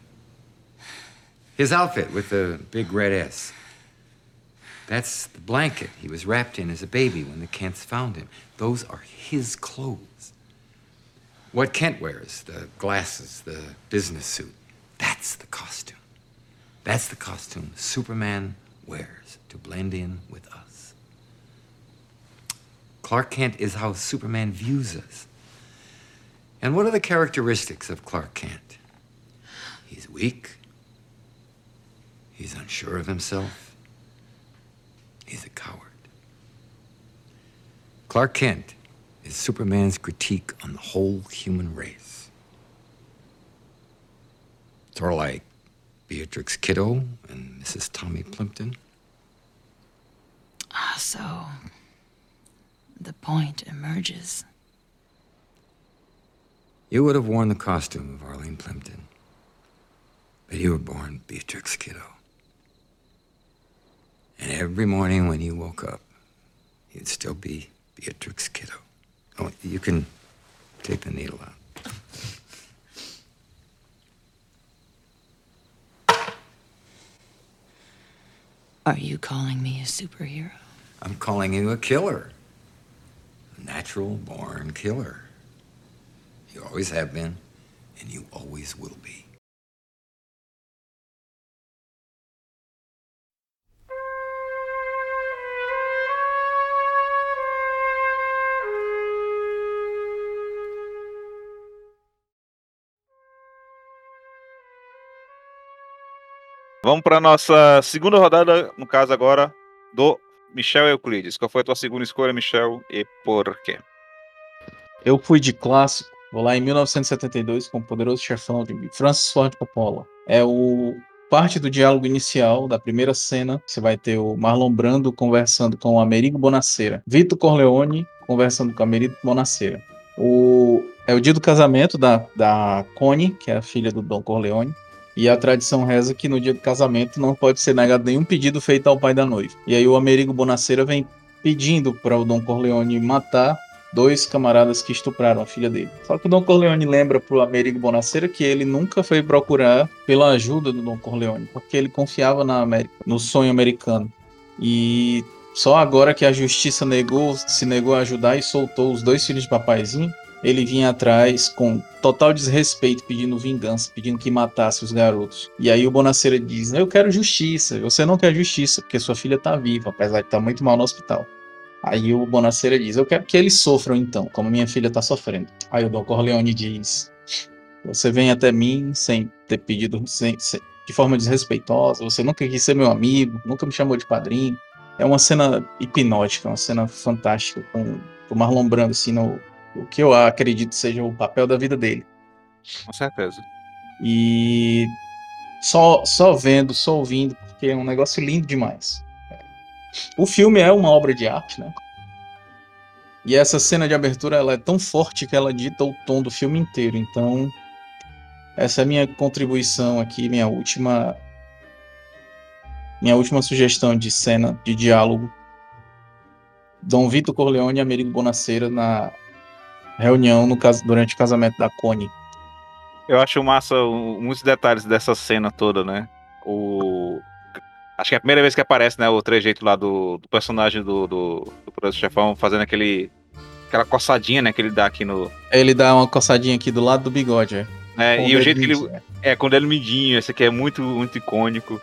His outfit with the big red S. That's the blanket he was wrapped in as a baby when the Kents found him. Those are his clothes. What Kent wears, the glasses, the business suit, that's the costume. That's the costume Superman wears to blend in with us. Clark Kent is how Superman views us. And what are the characteristics of Clark Kent? He's weak. He's unsure of himself. He's a coward. Clark Kent is Superman's critique on the whole human race. Sort of like Beatrix Kiddo and Mrs. Tommy Plimpton. Ah, so the point emerges. You would have worn the costume of Arlene Plimpton, but you were born Beatrix Kiddo. And every morning when you woke up, you'd still be Beatrix Kiddo. Oh, you can take the needle out. Are you calling me a superhero? I'm calling you a killer. Natural born killer. You always have been, and you always will be. Vamos para nossa segunda rodada, no caso agora, do Michel Euclides. Qual foi a tua segunda escolha, Michel, e por quê? Eu fui de clássico, vou lá em 1972 com o Poderoso Chefão de Francis Ford Coppola. É o parte do diálogo inicial da primeira cena. Você vai ter o Marlon Brando conversando com o Amerigo Bonacera, Vitor Corleone conversando com o Amerigo Bonacera. O é o dia do casamento da da Connie, que é a filha do Don Corleone. E a tradição reza que no dia do casamento não pode ser negado nenhum pedido feito ao pai da noiva. E aí o Amerigo Bonacera vem pedindo para o Don Corleone matar dois camaradas que estupraram a filha dele. Só que o Don Corleone lembra pro Amerigo Bonacera que ele nunca foi procurar pela ajuda do Don Corleone, porque ele confiava na América, no sonho americano. E só agora que a justiça negou, se negou a ajudar e soltou os dois filhos de papaizinho, ele vinha atrás com total desrespeito, pedindo vingança, pedindo que matasse os garotos. E aí o Bonacera diz: Eu quero justiça. Você não quer justiça, porque sua filha tá viva, apesar de estar muito mal no hospital. Aí o Bonacera diz: Eu quero que eles sofram então, como minha filha tá sofrendo. Aí o Don Corleone diz: Você vem até mim sem ter pedido, sem, sem- de forma desrespeitosa, você nunca quis ser meu amigo, nunca me chamou de padrinho. É uma cena hipnótica, uma cena fantástica, com o Marlon Brando, assim, no, o que eu acredito seja o papel da vida dele. Com certeza. E só, só vendo, só ouvindo, porque é um negócio lindo demais. O filme é uma obra de arte, né? E essa cena de abertura ela é tão forte que ela dita o tom do filme inteiro. Então, essa é a minha contribuição aqui, minha última minha última sugestão de cena de diálogo. Dom Vitor Corleone e Amerigo Bonacera na reunião no cas- durante o casamento da Connie. Eu acho massa o- muitos detalhes dessa cena toda, né? O. Acho que é a primeira vez que aparece, né? O trejeito lá do, do personagem do, do, do Chefão fazendo aquele. aquela coçadinha, né? Que ele dá aqui no. Ele dá uma coçadinha aqui do lado do bigode, é. É, Com e o jeito que ele. É, com o dedo midinho, esse aqui é muito, muito icônico.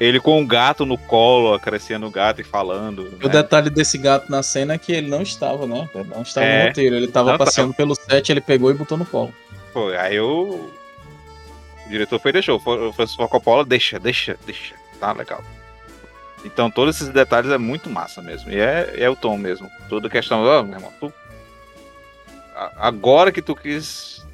Ele com um gato no colo, acariciando o gato e falando. O né? detalhe desse gato na cena é que ele não estava, né? Ele não estava É. no roteiro. Ele estava passeando pelo set, ele pegou e botou no colo. Foi, aí o... o diretor foi e deixou. O Coppola, deixa, deixa, deixa. Tá legal. Então todos esses detalhes é muito massa mesmo. E é, é o tom mesmo. Toda questão, ó, meu irmão, tu... Agora que tu quis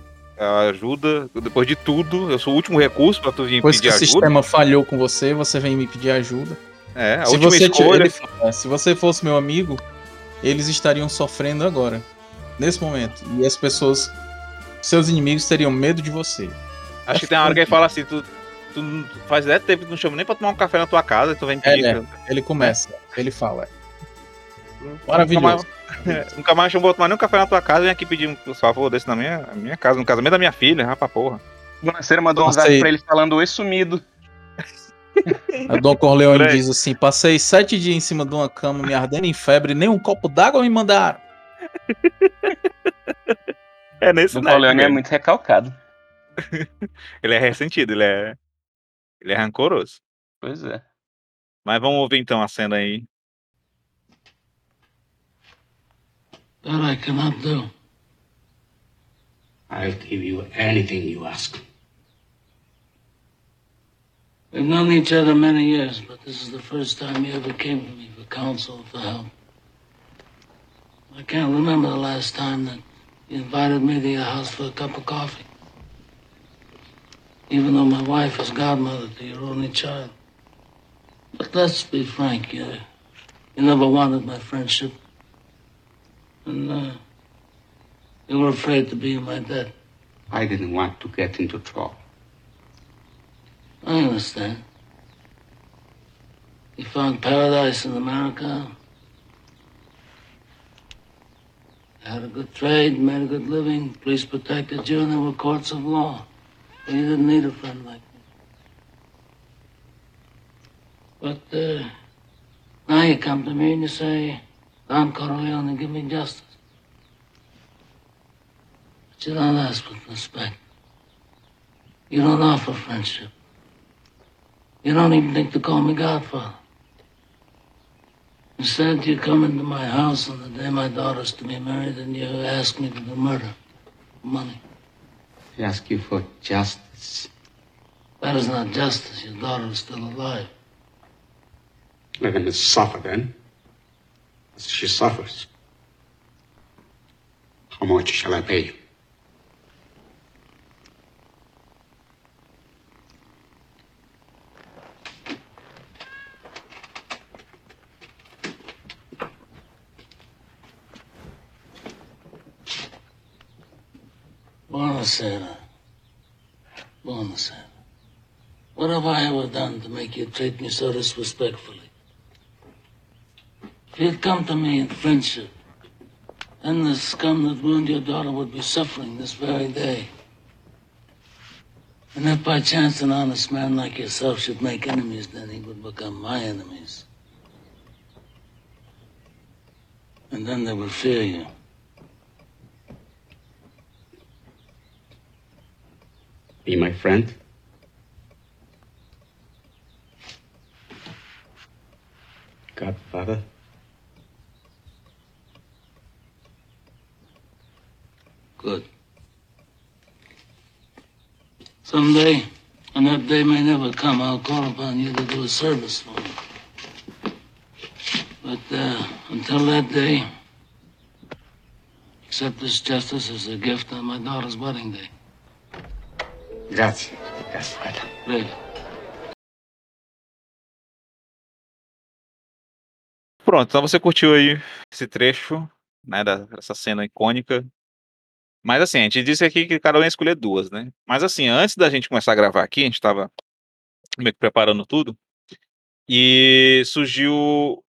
ajuda, depois de tudo, eu sou o último recurso pra tu vir Depois que pedir o ajuda. sistema falhou com você, você vem me pedir ajuda. É, a se última você, escolha. ele fala, se você fosse meu amigo, eles estariam sofrendo agora, nesse momento. E as pessoas, seus inimigos, teriam medo de você. Acho que tem uma hora que ele fala assim, tu, tu faz 10 tempo que tu não chama nem pra tomar um café na tua casa e tu vem É, pedir. né? Ele começa, ele fala. Nunca Maravilhoso. mais, é, nunca mais chamou tomar nem um café na tua casa e vem aqui pedir um favor desse na minha, na minha casa, no casamento da minha filha, rapaz, porra. Bonaceira mandou um Nossa, zap pra ele falando oi sumido. A Dom Corleone diz assim: passei sete dias em cima de uma cama, me ardendo em febre, nem um copo d'água me mandaram. É nesse O naipe Corleone é muito recalcado. Ele é ressentido, ele é. Ele é rancoroso. Pois é. Mas vamos ouvir então a cena aí. That I cannot do. I'll give you anything you ask. We've known each other many years, but this is the first time you ever came to me for counsel or for help. I can't remember the last time that you invited me to your house for a cup of coffee. Even though my wife is godmother to your only child. But let's be frank, you, you never wanted my friendship. And uh, you were afraid to be in my debt. I didn't want to get into trouble. I understand. You found paradise in America. You had a good trade, made a good living, police protected you, and there were courts of law. And you didn't need a friend like me. But uh, now you come to me and you say, Don Corleone, give me justice. But you don't ask with respect. You don't offer friendship. You don't even think to call me Godfather. Instead, you come into my house on the day my daughter's to be married and you ask me to do murder. for Money. I ask you for justice. That is not justice. Your daughter is still alive. Let him suffer then. She suffers. How much shall I pay you? Buonasera. Buonasera. What have I ever done to make you treat me so disrespectfully? You'd come to me in friendship, then the scum that ruined your daughter would be suffering this very day. And if by chance an honest man like yourself should make enemies, then he would become my enemies. And then they would fear you. Be my friend? Godfather? Good. Someday, and that day may never come, I'll call upon you to do a service for me. But uh, until that day, accept this justice as a gift on my daughter's wedding day. Grazie, Godfather. Prego. Pronto, então você curtiu aí esse trecho, né, da- dessa cena icônica. Mas assim, a gente disse aqui que cada um ia escolher duas, né? Mas assim, antes da gente começar a gravar aqui, a gente tava meio que preparando tudo, e surgiu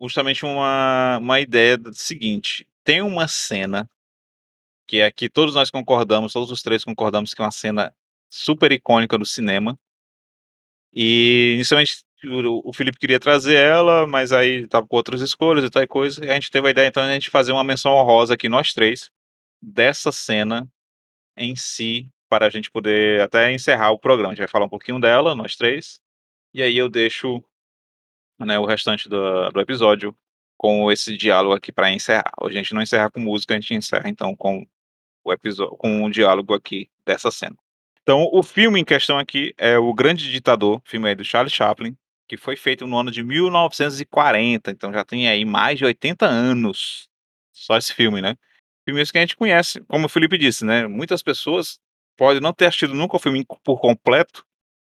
justamente uma, uma ideia seguinte: tem uma cena que é que todos nós concordamos, todos os três concordamos que é uma cena super icônica do cinema. E inicialmente o, Felipe queria trazer ela, mas aí tava com outras escolhas e tal coisa. E a gente teve a ideia então de a gente fazer uma menção honrosa aqui, nós três, dessa cena em si, para a gente poder até encerrar o programa. A gente vai falar um pouquinho dela, nós três. E aí eu deixo né, o restante do, do episódio com esse diálogo aqui para encerrar. A gente não encerra com música, a gente encerra então com o episódio, com o diálogo aqui dessa cena. Então, o filme em questão aqui é O Grande Ditador, filme aí do Charlie Chaplin, que foi feito no ano de 1940, então já tem aí mais de 80 anos. Só esse filme, né? Filmes que a gente conhece, como o Felipe disse, né? Muitas pessoas podem não ter assistido nunca o filme por completo,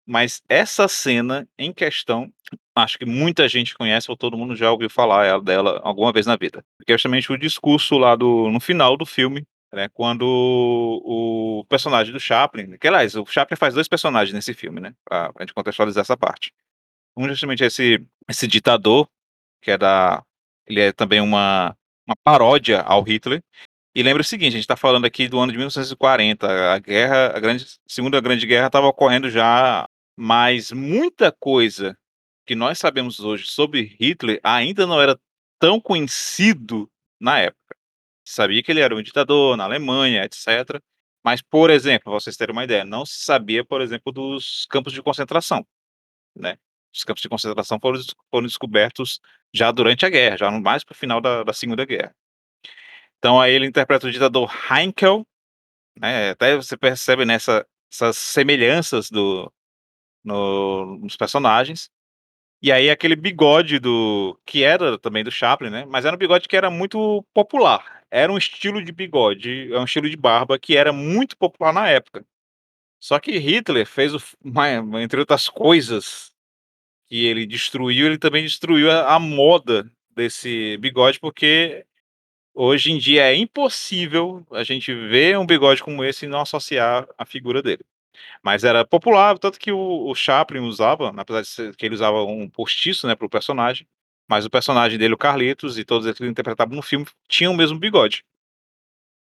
mas essa cena em questão, acho que muita gente conhece ou todo mundo já ouviu falar dela alguma vez na vida. Porque é justamente o discurso lá do, no final do filme, né, quando o, personagem do Chaplin, que aliás, o Chaplin faz dois personagens nesse filme, né, pra, pra gente contextualizar essa parte. Um justamente é esse, esse ditador, que é da, ele é também uma, uma paródia ao Hitler, e lembra o seguinte, a gente está falando aqui do ano de 1940, a guerra, a grande, segunda grande guerra estava ocorrendo já, mas muita coisa que nós sabemos hoje sobre Hitler ainda não era tão conhecido na época. Sabia que ele era um ditador na Alemanha, etc. Mas, por exemplo, vocês terem uma ideia, não se sabia, por exemplo, dos campos de concentração, né? Os campos de concentração foram, foram descobertos já durante a guerra, já mais para o final da, da Segunda Guerra. Então aí ele interpreta o ditador Heinkel, né, até você percebe nessa essas semelhanças do no, nos personagens. E aí aquele bigode do que era também do Chaplin, né? Mas era um bigode que era muito popular. Era um estilo de bigode, é um estilo de barba que era muito popular na época. Só que Hitler fez, o, entre outras coisas, que ele destruiu, ele também destruiu a, a moda desse bigode, porque Hoje em dia é impossível a gente ver um bigode como esse e não associar a figura dele. Mas era popular, tanto que o, o Chaplin usava, apesar de que ele usava um postiço, né, para o personagem, mas o personagem dele, o Carlitos, e todos eles que ele interpretava no filme, tinham o mesmo bigode.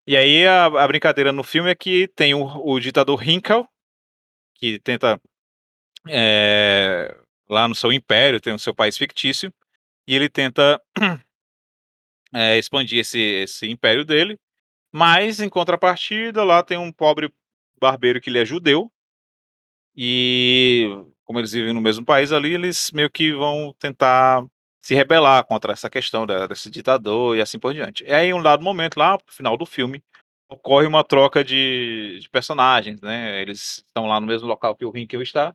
E aí a, a brincadeira no filme é que tem o, o ditador Hinkel, que tenta é, lá no seu império, tem o seu país fictício, e ele tenta é, expandir esse, esse império dele. Mas, em contrapartida, lá tem um pobre barbeiro que ele é judeu. E, como eles vivem no mesmo país ali, eles meio que vão tentar se rebelar contra essa questão desse ditador e assim por diante. E aí, em um dado momento, lá no final do filme, ocorre uma troca de, de personagens, né? Eles estão lá no mesmo local que o Rinkel está.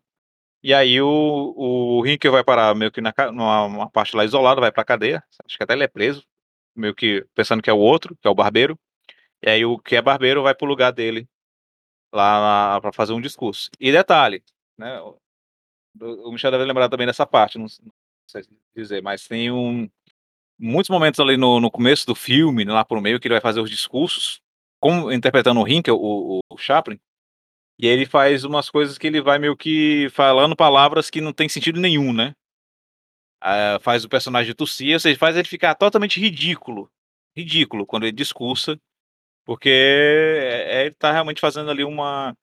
E aí o, o Rinkel vai parar meio que na, numa parte lá isolada, vai pra cadeia. Acho que até ele é preso meio que pensando que é o outro, que é o barbeiro. E aí o que é barbeiro vai pro lugar dele lá para fazer um discurso. E detalhe, né? O, Michel deve lembrar também dessa parte, não, sei dizer, mas tem um muitos momentos ali no, no começo do filme, lá pro meio, que ele vai fazer os discursos, como interpretando o Hinkel, o, o, Chaplin, e ele faz umas coisas que ele vai meio que falando palavras que não tem sentido nenhum, né? Uh, faz o personagem tossir, ou seja, faz ele ficar totalmente ridículo. Ridículo quando ele discursa, porque é, é, ele tá realmente fazendo ali uma.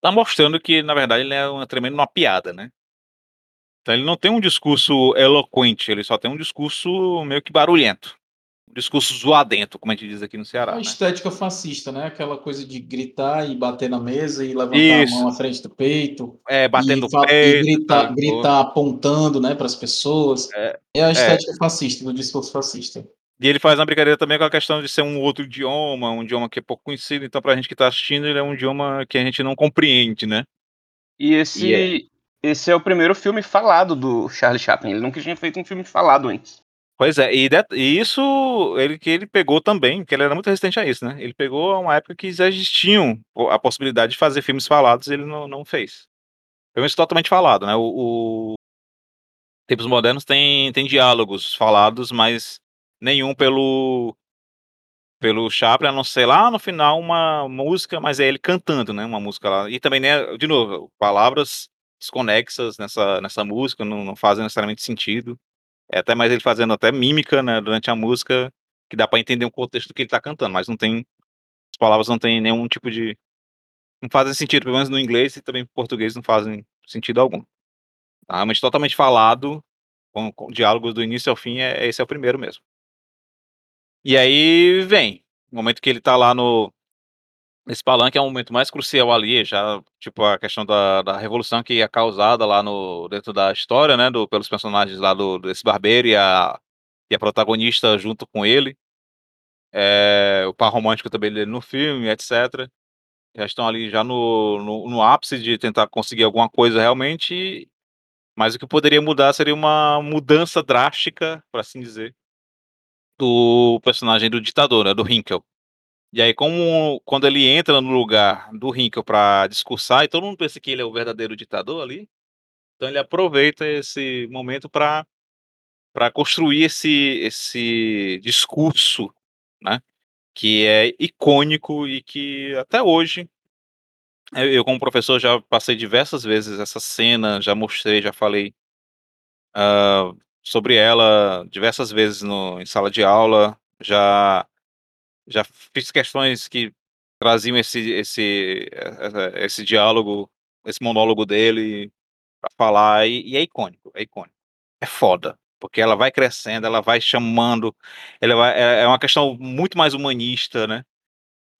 Tá mostrando que, na verdade, ele é uma tremenda uma piada, né? Então ele não tem um discurso eloquente, ele só tem um discurso meio que barulhento. Um discurso zoadento, como a gente diz aqui no Ceará. É uma né? estética fascista, né? Aquela coisa de gritar e bater na mesa e levantar Isso. a mão à frente do peito. É, batendo e, no peito. e gritar, gritar apontando né, para as pessoas. É, É a é. estética fascista, do discurso fascista. E ele faz uma brincadeira também com a questão de ser um outro idioma, um idioma que é pouco conhecido, então pra gente que tá assistindo, ele é um idioma que a gente não compreende, né? E esse, E é- esse é o primeiro filme falado do Charlie Chaplin. Ele nunca tinha feito um filme falado antes. Pois é, e, e isso ele que ele pegou também, que ele era muito resistente a isso, né? Ele pegou uma época que já existiam a possibilidade de fazer filmes falados, e ele não, não fez. Filmes totalmente falado, né? O, o Tempos Modernos tem, tem diálogos falados, mas nenhum pelo pelo Chaplin, a não ser lá no final uma música, mas é ele cantando, né? Uma música lá. E também, né, de novo, palavras desconexas nessa, nessa música, não, não fazem necessariamente sentido. É até mais ele fazendo até mímica, né, durante a música, que dá pra entender o contexto do que ele tá cantando, mas não tem. As palavras não tem nenhum tipo de. Não fazem sentido, pelo menos no inglês e também em português não fazem sentido algum. Tá, Realmente totalmente falado, com, com diálogos do início ao fim, é, esse é o primeiro mesmo. E aí vem, o momento que ele tá lá no. Esse palanque é o momento mais crucial ali, já, tipo, a questão da da revolução que é causada lá no dentro da história, né, do pelos personagens lá do desse barbeiro e a e a protagonista junto com ele. Eh, o par romântico também dele no filme, etcétera. Já estão ali já no no no ápice de tentar conseguir alguma coisa realmente, mas o que poderia mudar seria uma mudança drástica, por assim dizer, do personagem do ditador, né, do Hynkel. E aí como quando ele entra no lugar do Hynkel pra discursar e todo mundo pensa que ele é o verdadeiro ditador ali, então ele aproveita esse momento pra pra construir esse esse discurso, né, que é icônico e que até hoje eu como professor já passei diversas vezes essa cena, já mostrei, já falei, hã, sobre ela diversas vezes no em sala de aula, já já fiz questões que traziam esse esse, esse diálogo, esse monólogo dele pra falar e e é icônico, é icônico. É foda, porque ela vai crescendo, ela vai chamando, ela vai é é uma questão muito mais humanista, né.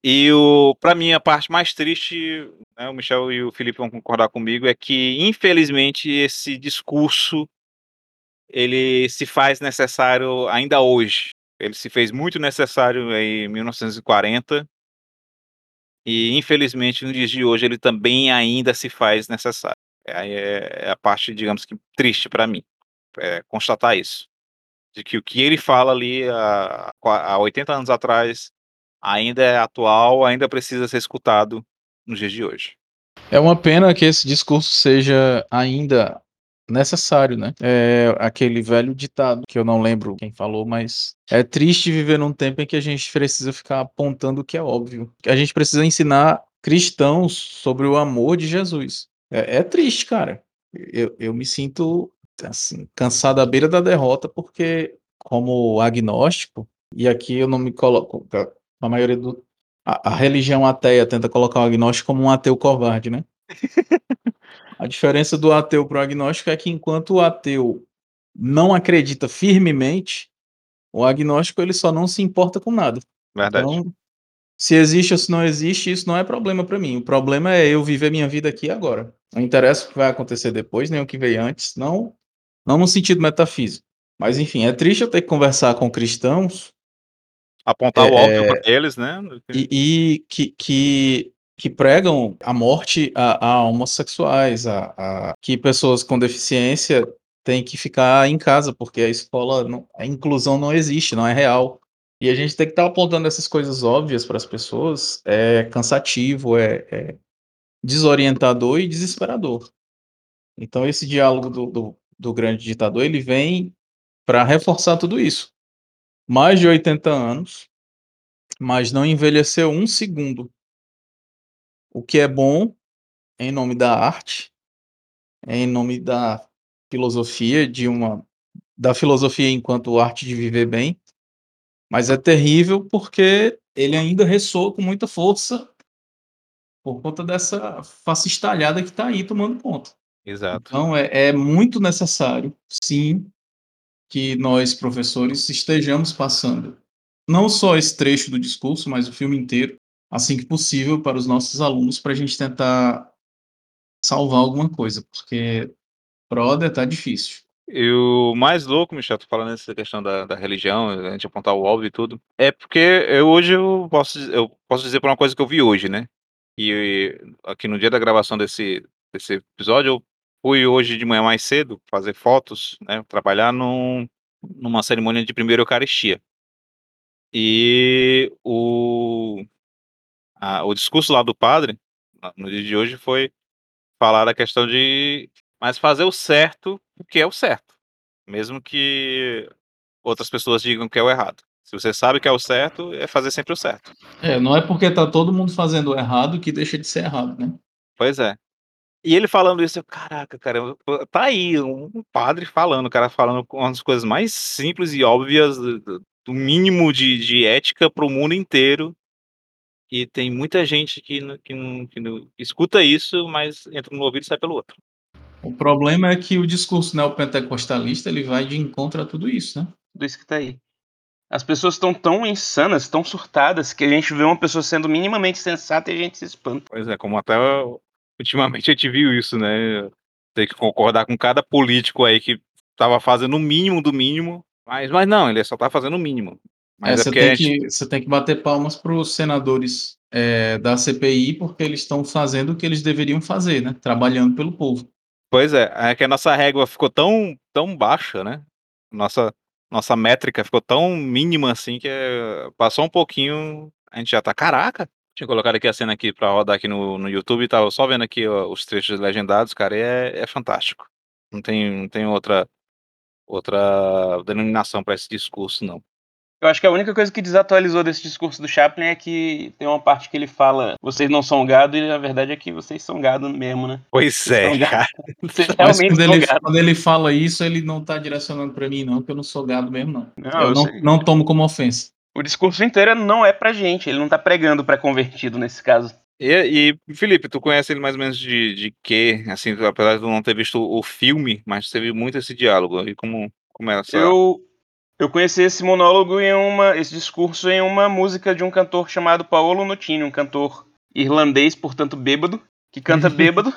E o pra mim a parte mais triste, né, o Michel e o Felipe vão concordar comigo, é que infelizmente esse discurso, ele se faz necessário ainda hoje. Ele se fez muito necessário em 1940 e infelizmente nos dias de hoje ele também ainda se faz necessário. Aí é é a parte digamos que triste pra mim, eh, constatar isso. De que o que ele fala ali há há 80 anos atrás, ainda é atual, ainda precisa ser escutado nos dias de hoje. É uma pena que esse discurso seja ainda necessário, né. É aquele velho ditado que eu não lembro quem falou, mas é triste viver num tempo em que a gente precisa ficar apontando o que é óbvio, a gente precisa ensinar cristãos sobre o amor de Jesus. É é triste, cara. Eu eu me sinto, assim, cansado à beira da derrota, porque como agnóstico, e aqui eu não me coloco ca a maioria do a a religião ateia tenta colocar o agnóstico como um ateu covarde, né. A diferença do ateu para o agnóstico é que enquanto o ateu não acredita firmemente, o agnóstico ele só não se importa com nada. Verdade. Então, se existe ou se não existe, isso não é problema pra mim, o problema é eu viver minha vida aqui e agora. Não interessa o que vai acontecer depois, nem o que veio antes, não não no sentido metafísico. Mas enfim, é triste eu ter que conversar com cristãos Apontar o óbvio eh pra eles, né. e e que que que pregam a morte a a homossexuais, a a que pessoas com deficiência têm que ficar em casa, porque a escola não a inclusão não existe, não é real. E a gente tem que estar apontando essas coisas óbvias para as pessoas, é cansativo, é é desorientador e desesperador. Então esse diálogo do do do grande ditador, ele vem pra reforçar tudo isso. Mais de 80 anos, mas não envelheceu um segundo. O que é bom, em nome da arte, em nome da filosofia, de uma da filosofia enquanto arte de viver bem, mas é terrível, porque ele ainda ressoa com muita força por conta dessa fascistalhada que tá aí tomando conta. Exato. Então é é muito necessário, sim, que nós professores estejamos passando, não só esse trecho do discurso, mas o filme inteiro, assim que possível para os nossos alunos, pra gente tentar salvar alguma coisa, porque brother, tá difícil. E o mais louco, Michel, tu falando nessa questão da da religião, a gente apontar o óbvio e tudo, é porque eu hoje eu posso eu posso dizer por uma coisa que eu vi hoje, né. E aqui no dia da gravação desse desse episódio, eu fui hoje de manhã mais cedo fazer fotos, né, trabalhar num numa cerimônia de primeira eucaristia. E o a o discurso lá do padre, no dia de hoje, foi falar da questão de mas fazer o certo, porque é o certo, mesmo que outras pessoas digam que é o errado. Se você sabe que é o certo, é fazer sempre o certo. É, não é porque tá todo mundo fazendo o errado que deixa de ser errado, né. Pois é. E ele falando isso eu: "Caraca, cara, tá aí um padre falando, o cara falando com umas coisas mais simples e óbvias do mínimo de de ética para o mundo inteiro". E tem muita gente que não que não que não escuta isso, mas entra no ouvido e sai pelo outro. O problema é que o discurso neopentecostalista, ele vai de encontro a tudo isso, né. Tudo isso que tá aí. As pessoas estão tão insanas, tão surtadas, que a gente vê uma pessoa sendo minimamente sensata e a gente se espanta. Pois é, como até ultimamente a gente viu isso, né? Tem que concordar com cada político aí que tava fazendo o mínimo do mínimo, mas, mas não, ele só tá fazendo o mínimo. Mas É, é, você, tem gente- que, você tem que bater palmas para os senadores é, da CPI, porque eles estão fazendo o que eles deveriam fazer, né? Trabalhando pelo povo. Pois é, é que a nossa régua ficou tão, tão baixa, né? Nossa, nossa métrica ficou tão mínima assim que é, passou um pouquinho, a gente já tá, caraca. Tinha colocado aqui a cena aqui pra rodar aqui no, no YouTube, tava só vendo aqui ó, os trechos legendados, cara, e é, é fantástico. Não tem, não tem outra, outra denominação pra esse discurso, não. Eu acho que a única coisa que desatualizou desse discurso do Chaplin é que tem uma parte que ele fala: vocês não são gado, e a verdade é que vocês são gado mesmo, né? Pois Vocês é, cara. Vocês realmente quando são ele, gado. quando ele fala isso, ele não tá direcionando para mim, não, porque eu não sou gado mesmo, não. Não, eu eu não, não tomo como ofensa. O discurso inteiro não é pra gente, ele não tá pregando pra convertido nesse caso. E, e, Felipe, tu conhece ele mais ou menos de, de quê? Assim, apesar de tu não ter visto o filme, mas você viu muito esse diálogo. E como, como é essa... Eu, eu conheci esse monólogo em uma. esse discurso em uma música de um cantor chamado Paolo Nutini, um cantor irlandês, portanto bêbado, que canta bêbado.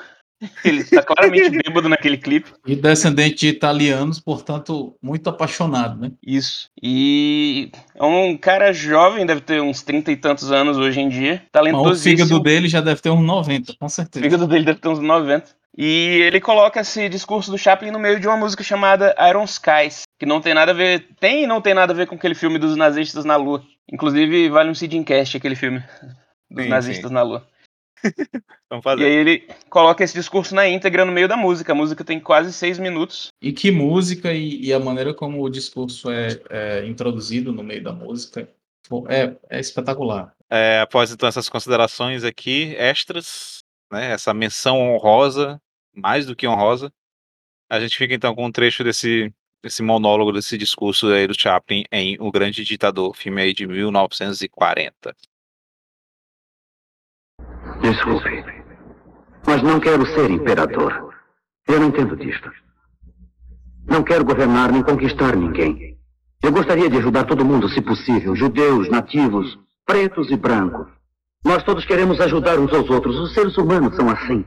Ele tá claramente bêbado naquele clipe. E descendente de italianos, portanto, muito apaixonado, né? Isso. E é um cara jovem, deve ter uns 30 e tantos anos hoje em dia. Mas o Talentosíssimo. fígado dele já deve ter uns 90, com O certeza. fígado dele deve ter uns 90. E ele coloca esse discurso do Chaplin no meio de uma música chamada Iron Skies, que não tem nada a ver, tem e não tem nada a ver com aquele filme dos nazistas na Lua. Inclusive, vale um Sidincast aquele filme dos Sim, nazistas sim. na Lua. Vamos E aí ele coloca esse discurso na íntegra no meio da música. A música tem quase seis minutos. E que música e, e a maneira como o discurso é, é introduzido no meio da música é, é espetacular. É, após então essas considerações aqui, extras, né, essa menção honrosa, mais do que honrosa, a gente fica então com um trecho desse, desse monólogo, desse discurso aí do Chaplin em O Grande Ditador, filme aí de 1940. Desculpe, mas não quero ser imperador. Eu não entendo disto. Não quero governar nem conquistar ninguém. Eu gostaria de ajudar todo mundo, se possível: judeus, nativos, pretos e brancos. Nós todos queremos ajudar uns aos outros. Os seres humanos são assim.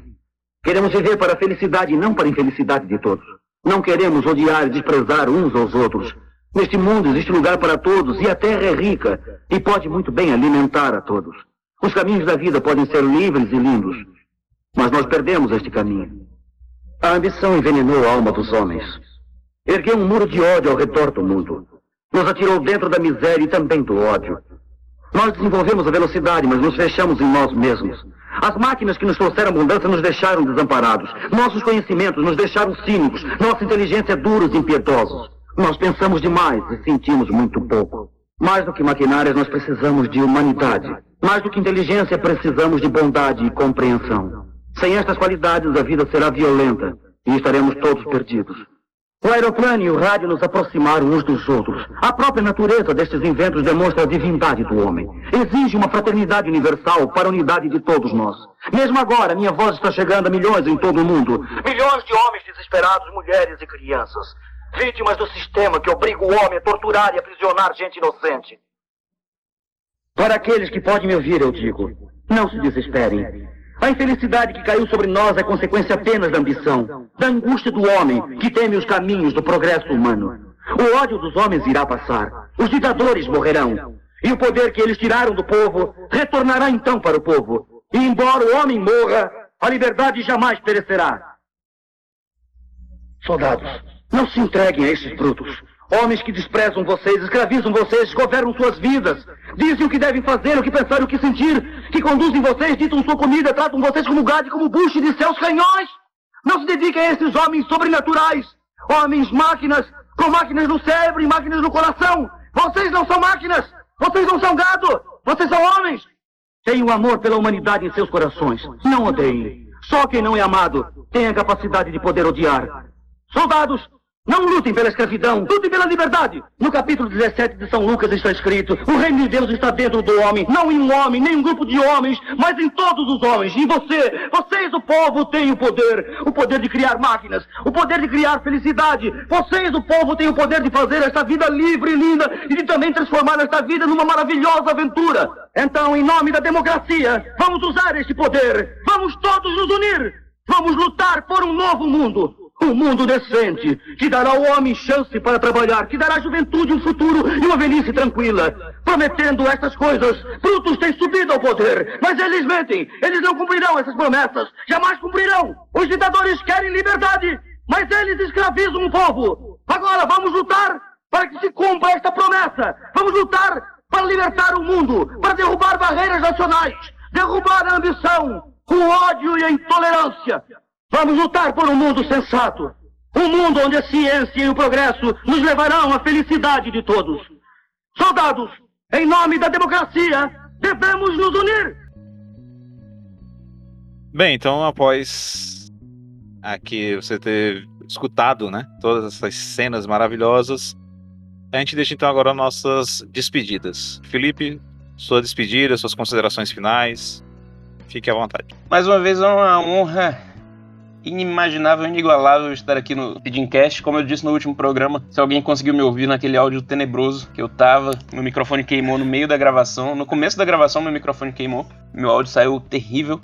Queremos viver para a felicidade e não para a infelicidade de todos. Não queremos odiar e desprezar uns aos outros. Neste mundo existe lugar para todos e a terra é rica e pode muito bem alimentar a todos. Os caminhos da vida podem ser livres e lindos, mas nós perdemos este caminho. A ambição envenenou a alma dos homens. Ergueu um muro de ódio ao redor do mundo. Nos atirou dentro da miséria e também do ódio. Nós desenvolvemos a velocidade, mas nos fechamos em nós mesmos. As máquinas que nos trouxeram abundância nos deixaram desamparados. Nossos conhecimentos nos deixaram cínicos. Nossa inteligência é duros e impiedosos. Nós pensamos demais e sentimos muito pouco. Mais do que maquinárias, nós precisamos de humanidade. Mais do que inteligência, precisamos de bondade e compreensão. Sem estas qualidades, a vida será violenta e estaremos todos perdidos. O aeroplano e o rádio nos aproximaram uns dos outros. A própria natureza destes inventos demonstra a divindade do homem. Exige uma fraternidade universal para a unidade de todos nós. Mesmo agora, minha voz está chegando a milhões em todo o mundo. Milhões de homens desesperados, mulheres e crianças. Vítimas do sistema que obriga o homem a torturar e aprisionar gente inocente. Para aqueles que podem me ouvir, eu digo: não se desesperem. A infelicidade que caiu sobre nós é consequência apenas da ambição, da angústia do homem que teme os caminhos do progresso humano. O ódio dos homens irá passar, os ditadores morrerão, e o poder que eles tiraram do povo retornará então para o povo. E embora o homem morra, a liberdade jamais perecerá. Soldados, não se entreguem a esses brutos. Homens que desprezam vocês, escravizam vocês, governam suas vidas. Dizem o que devem fazer, o que pensar o que sentir. Que conduzem vocês, ditam sua comida, tratam vocês como gado e como bucho de seus canhões. Não se dediquem a esses homens sobrenaturais. Homens máquinas, com máquinas no cérebro e máquinas no coração. Vocês não são máquinas. Vocês não são gado. Vocês são homens. Tenham amor pela humanidade em seus corações. Não odeiem. Só quem não é amado tem a capacidade de poder odiar. Soldados, Não lutem pela escravidão, lutem pela liberdade. No capítulo 17 de São Lucas está escrito: O reino de Deus está dentro do homem, não em um homem, nem um grupo de homens, mas em todos os homens. Em você, vocês, o povo, têm o poder: o poder de criar máquinas, o poder de criar felicidade. Vocês, o povo, têm o poder de fazer esta vida livre e linda e de também transformar esta vida numa maravilhosa aventura. Então, em nome da democracia, vamos usar este poder. Vamos todos nos unir. Vamos lutar por um novo mundo. Um mundo decente, que dará ao homem chance para trabalhar, que dará à juventude um futuro e uma velhice tranquila. Prometendo essas coisas, Brutus tem subido ao poder, mas eles mentem. Eles não cumprirão essas promessas. Jamais cumprirão. Os ditadores querem liberdade, mas eles escravizam o povo. Agora vamos lutar para que se cumpra esta promessa. Vamos lutar para libertar o mundo, para derrubar barreiras nacionais, derrubar a ambição, o ódio e a intolerância. Vamos lutar por um mundo sensato. Um mundo onde a ciência e o progresso nos levarão à felicidade de todos. Soldados, em nome da democracia, devemos nos unir. Bem, então após aqui você ter escutado, né, todas essas cenas maravilhosas, a gente deixa então agora nossas despedidas. Felipe, sua despedida, suas considerações finais, fique à vontade. Mais uma vez é uma honra inimaginável, inigualável estar aqui no Feedcast. Como eu disse no último programa, se alguém conseguiu me ouvir naquele áudio tenebroso que eu tava, meu microfone queimou no meio da gravação. No começo da gravação, meu microfone queimou. Meu áudio saiu terrível.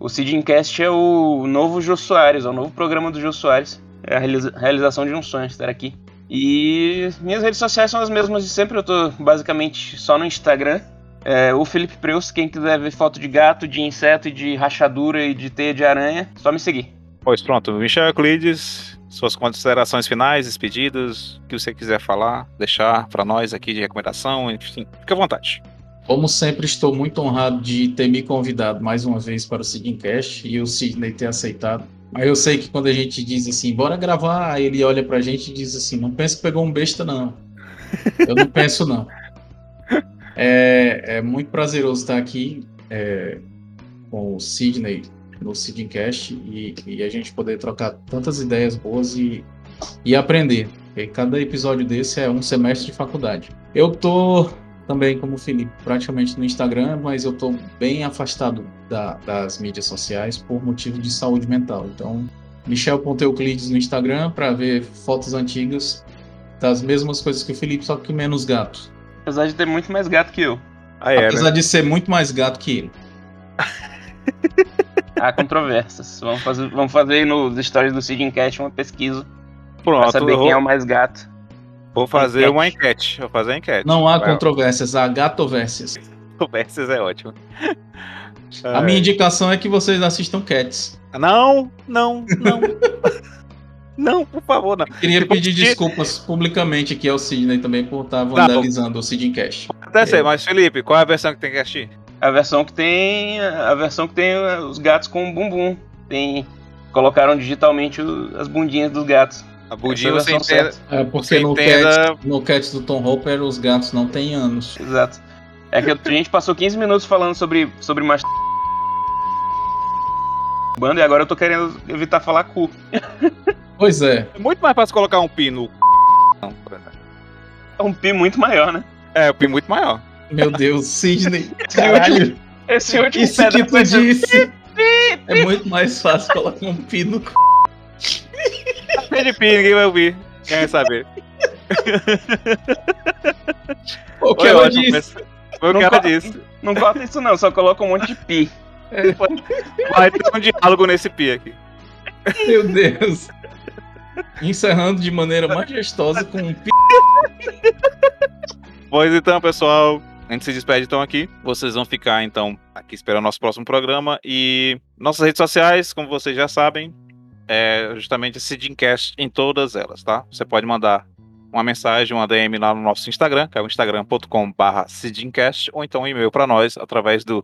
O Feedcast é o novo Jô Soares, é o novo programa do Jô Soares. É a realiza realização de um sonho estar aqui. E minhas redes sociais são as mesmas de sempre. Eu tô basicamente só no Instagram. É, o Felipe Preus, quem quiser ver foto de gato, de inseto de rachadura e de teia de aranha, só me seguir. Pois pronto, Michel Euclides, suas considerações finais, despedidas, o que você quiser falar, deixar para nós aqui de recomendação, enfim, fique à vontade. Como sempre, estou muito honrado de ter me convidado mais uma vez para o Signcast e o Sidney ter aceitado. Mas eu sei que quando a gente diz assim, bora gravar, aí ele olha pra gente e diz assim, não pensa que pegou um besta, não. Eu não penso, não. É, é, muito prazeroso estar aqui é, com o Sidney no Sidcast e, e, a gente poder trocar tantas ideias boas e, e aprender. Porque cada episódio desse é um semestre de faculdade. Eu tô também, como o Felipe, praticamente no Instagram, mas eu tô bem afastado da, das mídias sociais por motivo de saúde mental. Então, Michel.euclides no Instagram para ver fotos antigas das mesmas coisas que o Felipe, só que menos gato. Apesar de ter muito mais gato que eu. Ah, é, Apesar né? de ser muito mais gato que ele. Há controvérsias. Vamos fazer, vamos fazer aí nos stories do Sidcast uma pesquisa. Pronto, pra saber vou... quem é o mais gato. Vou fazer enquete. uma enquete. Vou fazer enquete. Não há Vai. controvérsias, há gatovérsias. Controvérsias é ótimo. A minha indicação é que vocês assistam Cats. Não, não, não. não, por favor, não. Queria tipo, pedir desculpas publicamente aqui ao Sidney também por estar vandalizando tá, o Sidcast. Até sei, mas Felipe, qual é a versão que tem que assistir? A versão que tem. A versão que tem os gatos com bumbum. Tem. Colocaram digitalmente as bundinhas dos gatos. A bundinha você entenda. É porque no, entenda... cat, no cat do Tom Hopper os gatos não têm anos. Exato. É que a gente passou 15 minutos falando sobre, sobre mast... banda e agora eu tô querendo evitar falar cu. Pois é. É muito mais fácil colocar um pi no É um pi muito maior, né? É, um pi muito maior. Meu Deus, Sidney. Caralho. Esse último Isso que tu disse. É muito mais fácil colocar um pi no de pi, ninguém vai ouvir. Quem vai saber? O que ela disse? Foi o que ela disse. Não corta isso não, só coloca um monte de pi. É. Vai ter um diálogo nesse pi aqui. Meu Deus. Encerrando de maneira majestosa com um pi. Pois então, pessoal, a gente se despede então aqui. Vocês vão ficar então aqui esperando o nosso próximo programa e nossas redes sociais, como vocês já sabem, é justamente Sidcast em todas elas, tá? Você pode mandar uma mensagem, uma DM lá no nosso Instagram, que é o instagram.com/barra ou então um e-mail para nós através do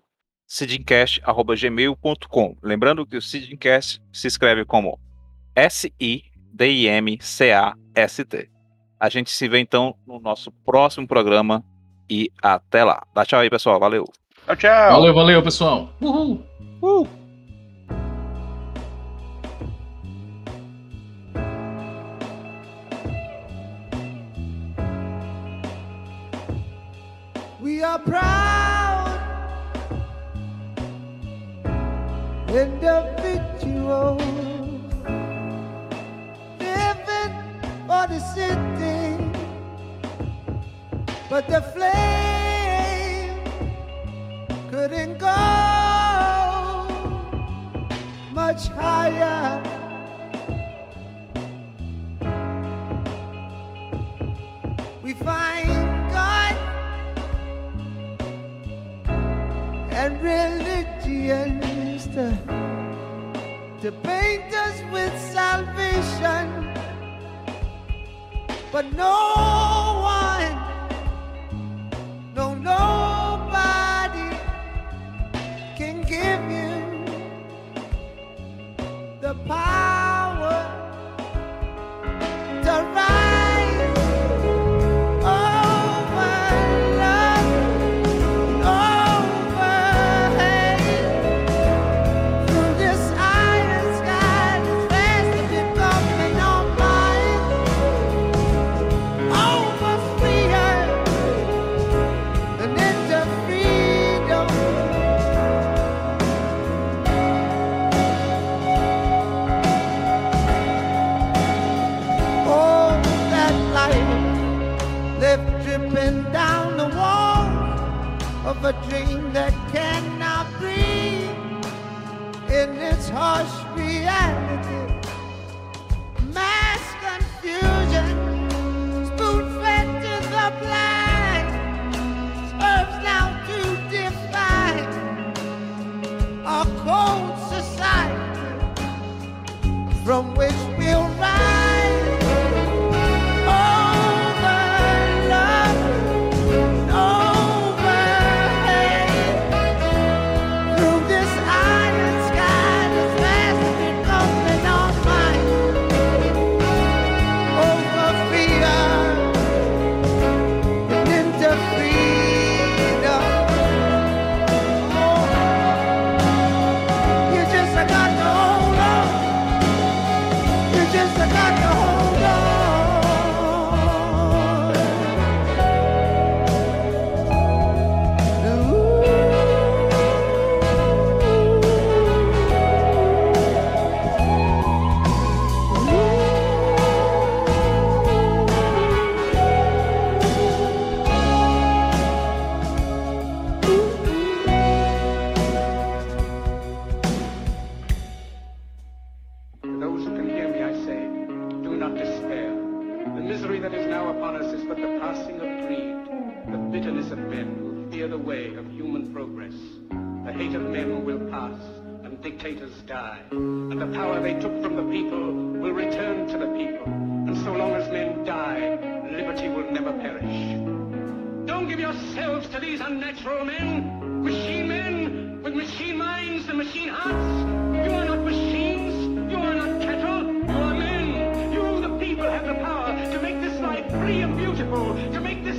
sidincast@gmail.com. Lembrando que o Sidcast se escreve como S I D I M C A S T. A gente se vê então no nosso próximo programa e até lá. Dá tchau aí, pessoal. Valeu. Tchau, tchau. Valeu, valeu, pessoal. Uhul. Uhul. We are proud individuals living for the city. but the flame couldn't go much higher. We find God and religion to, to paint us with salvation, but no nobody can give you the power.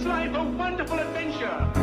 life a wonderful adventure.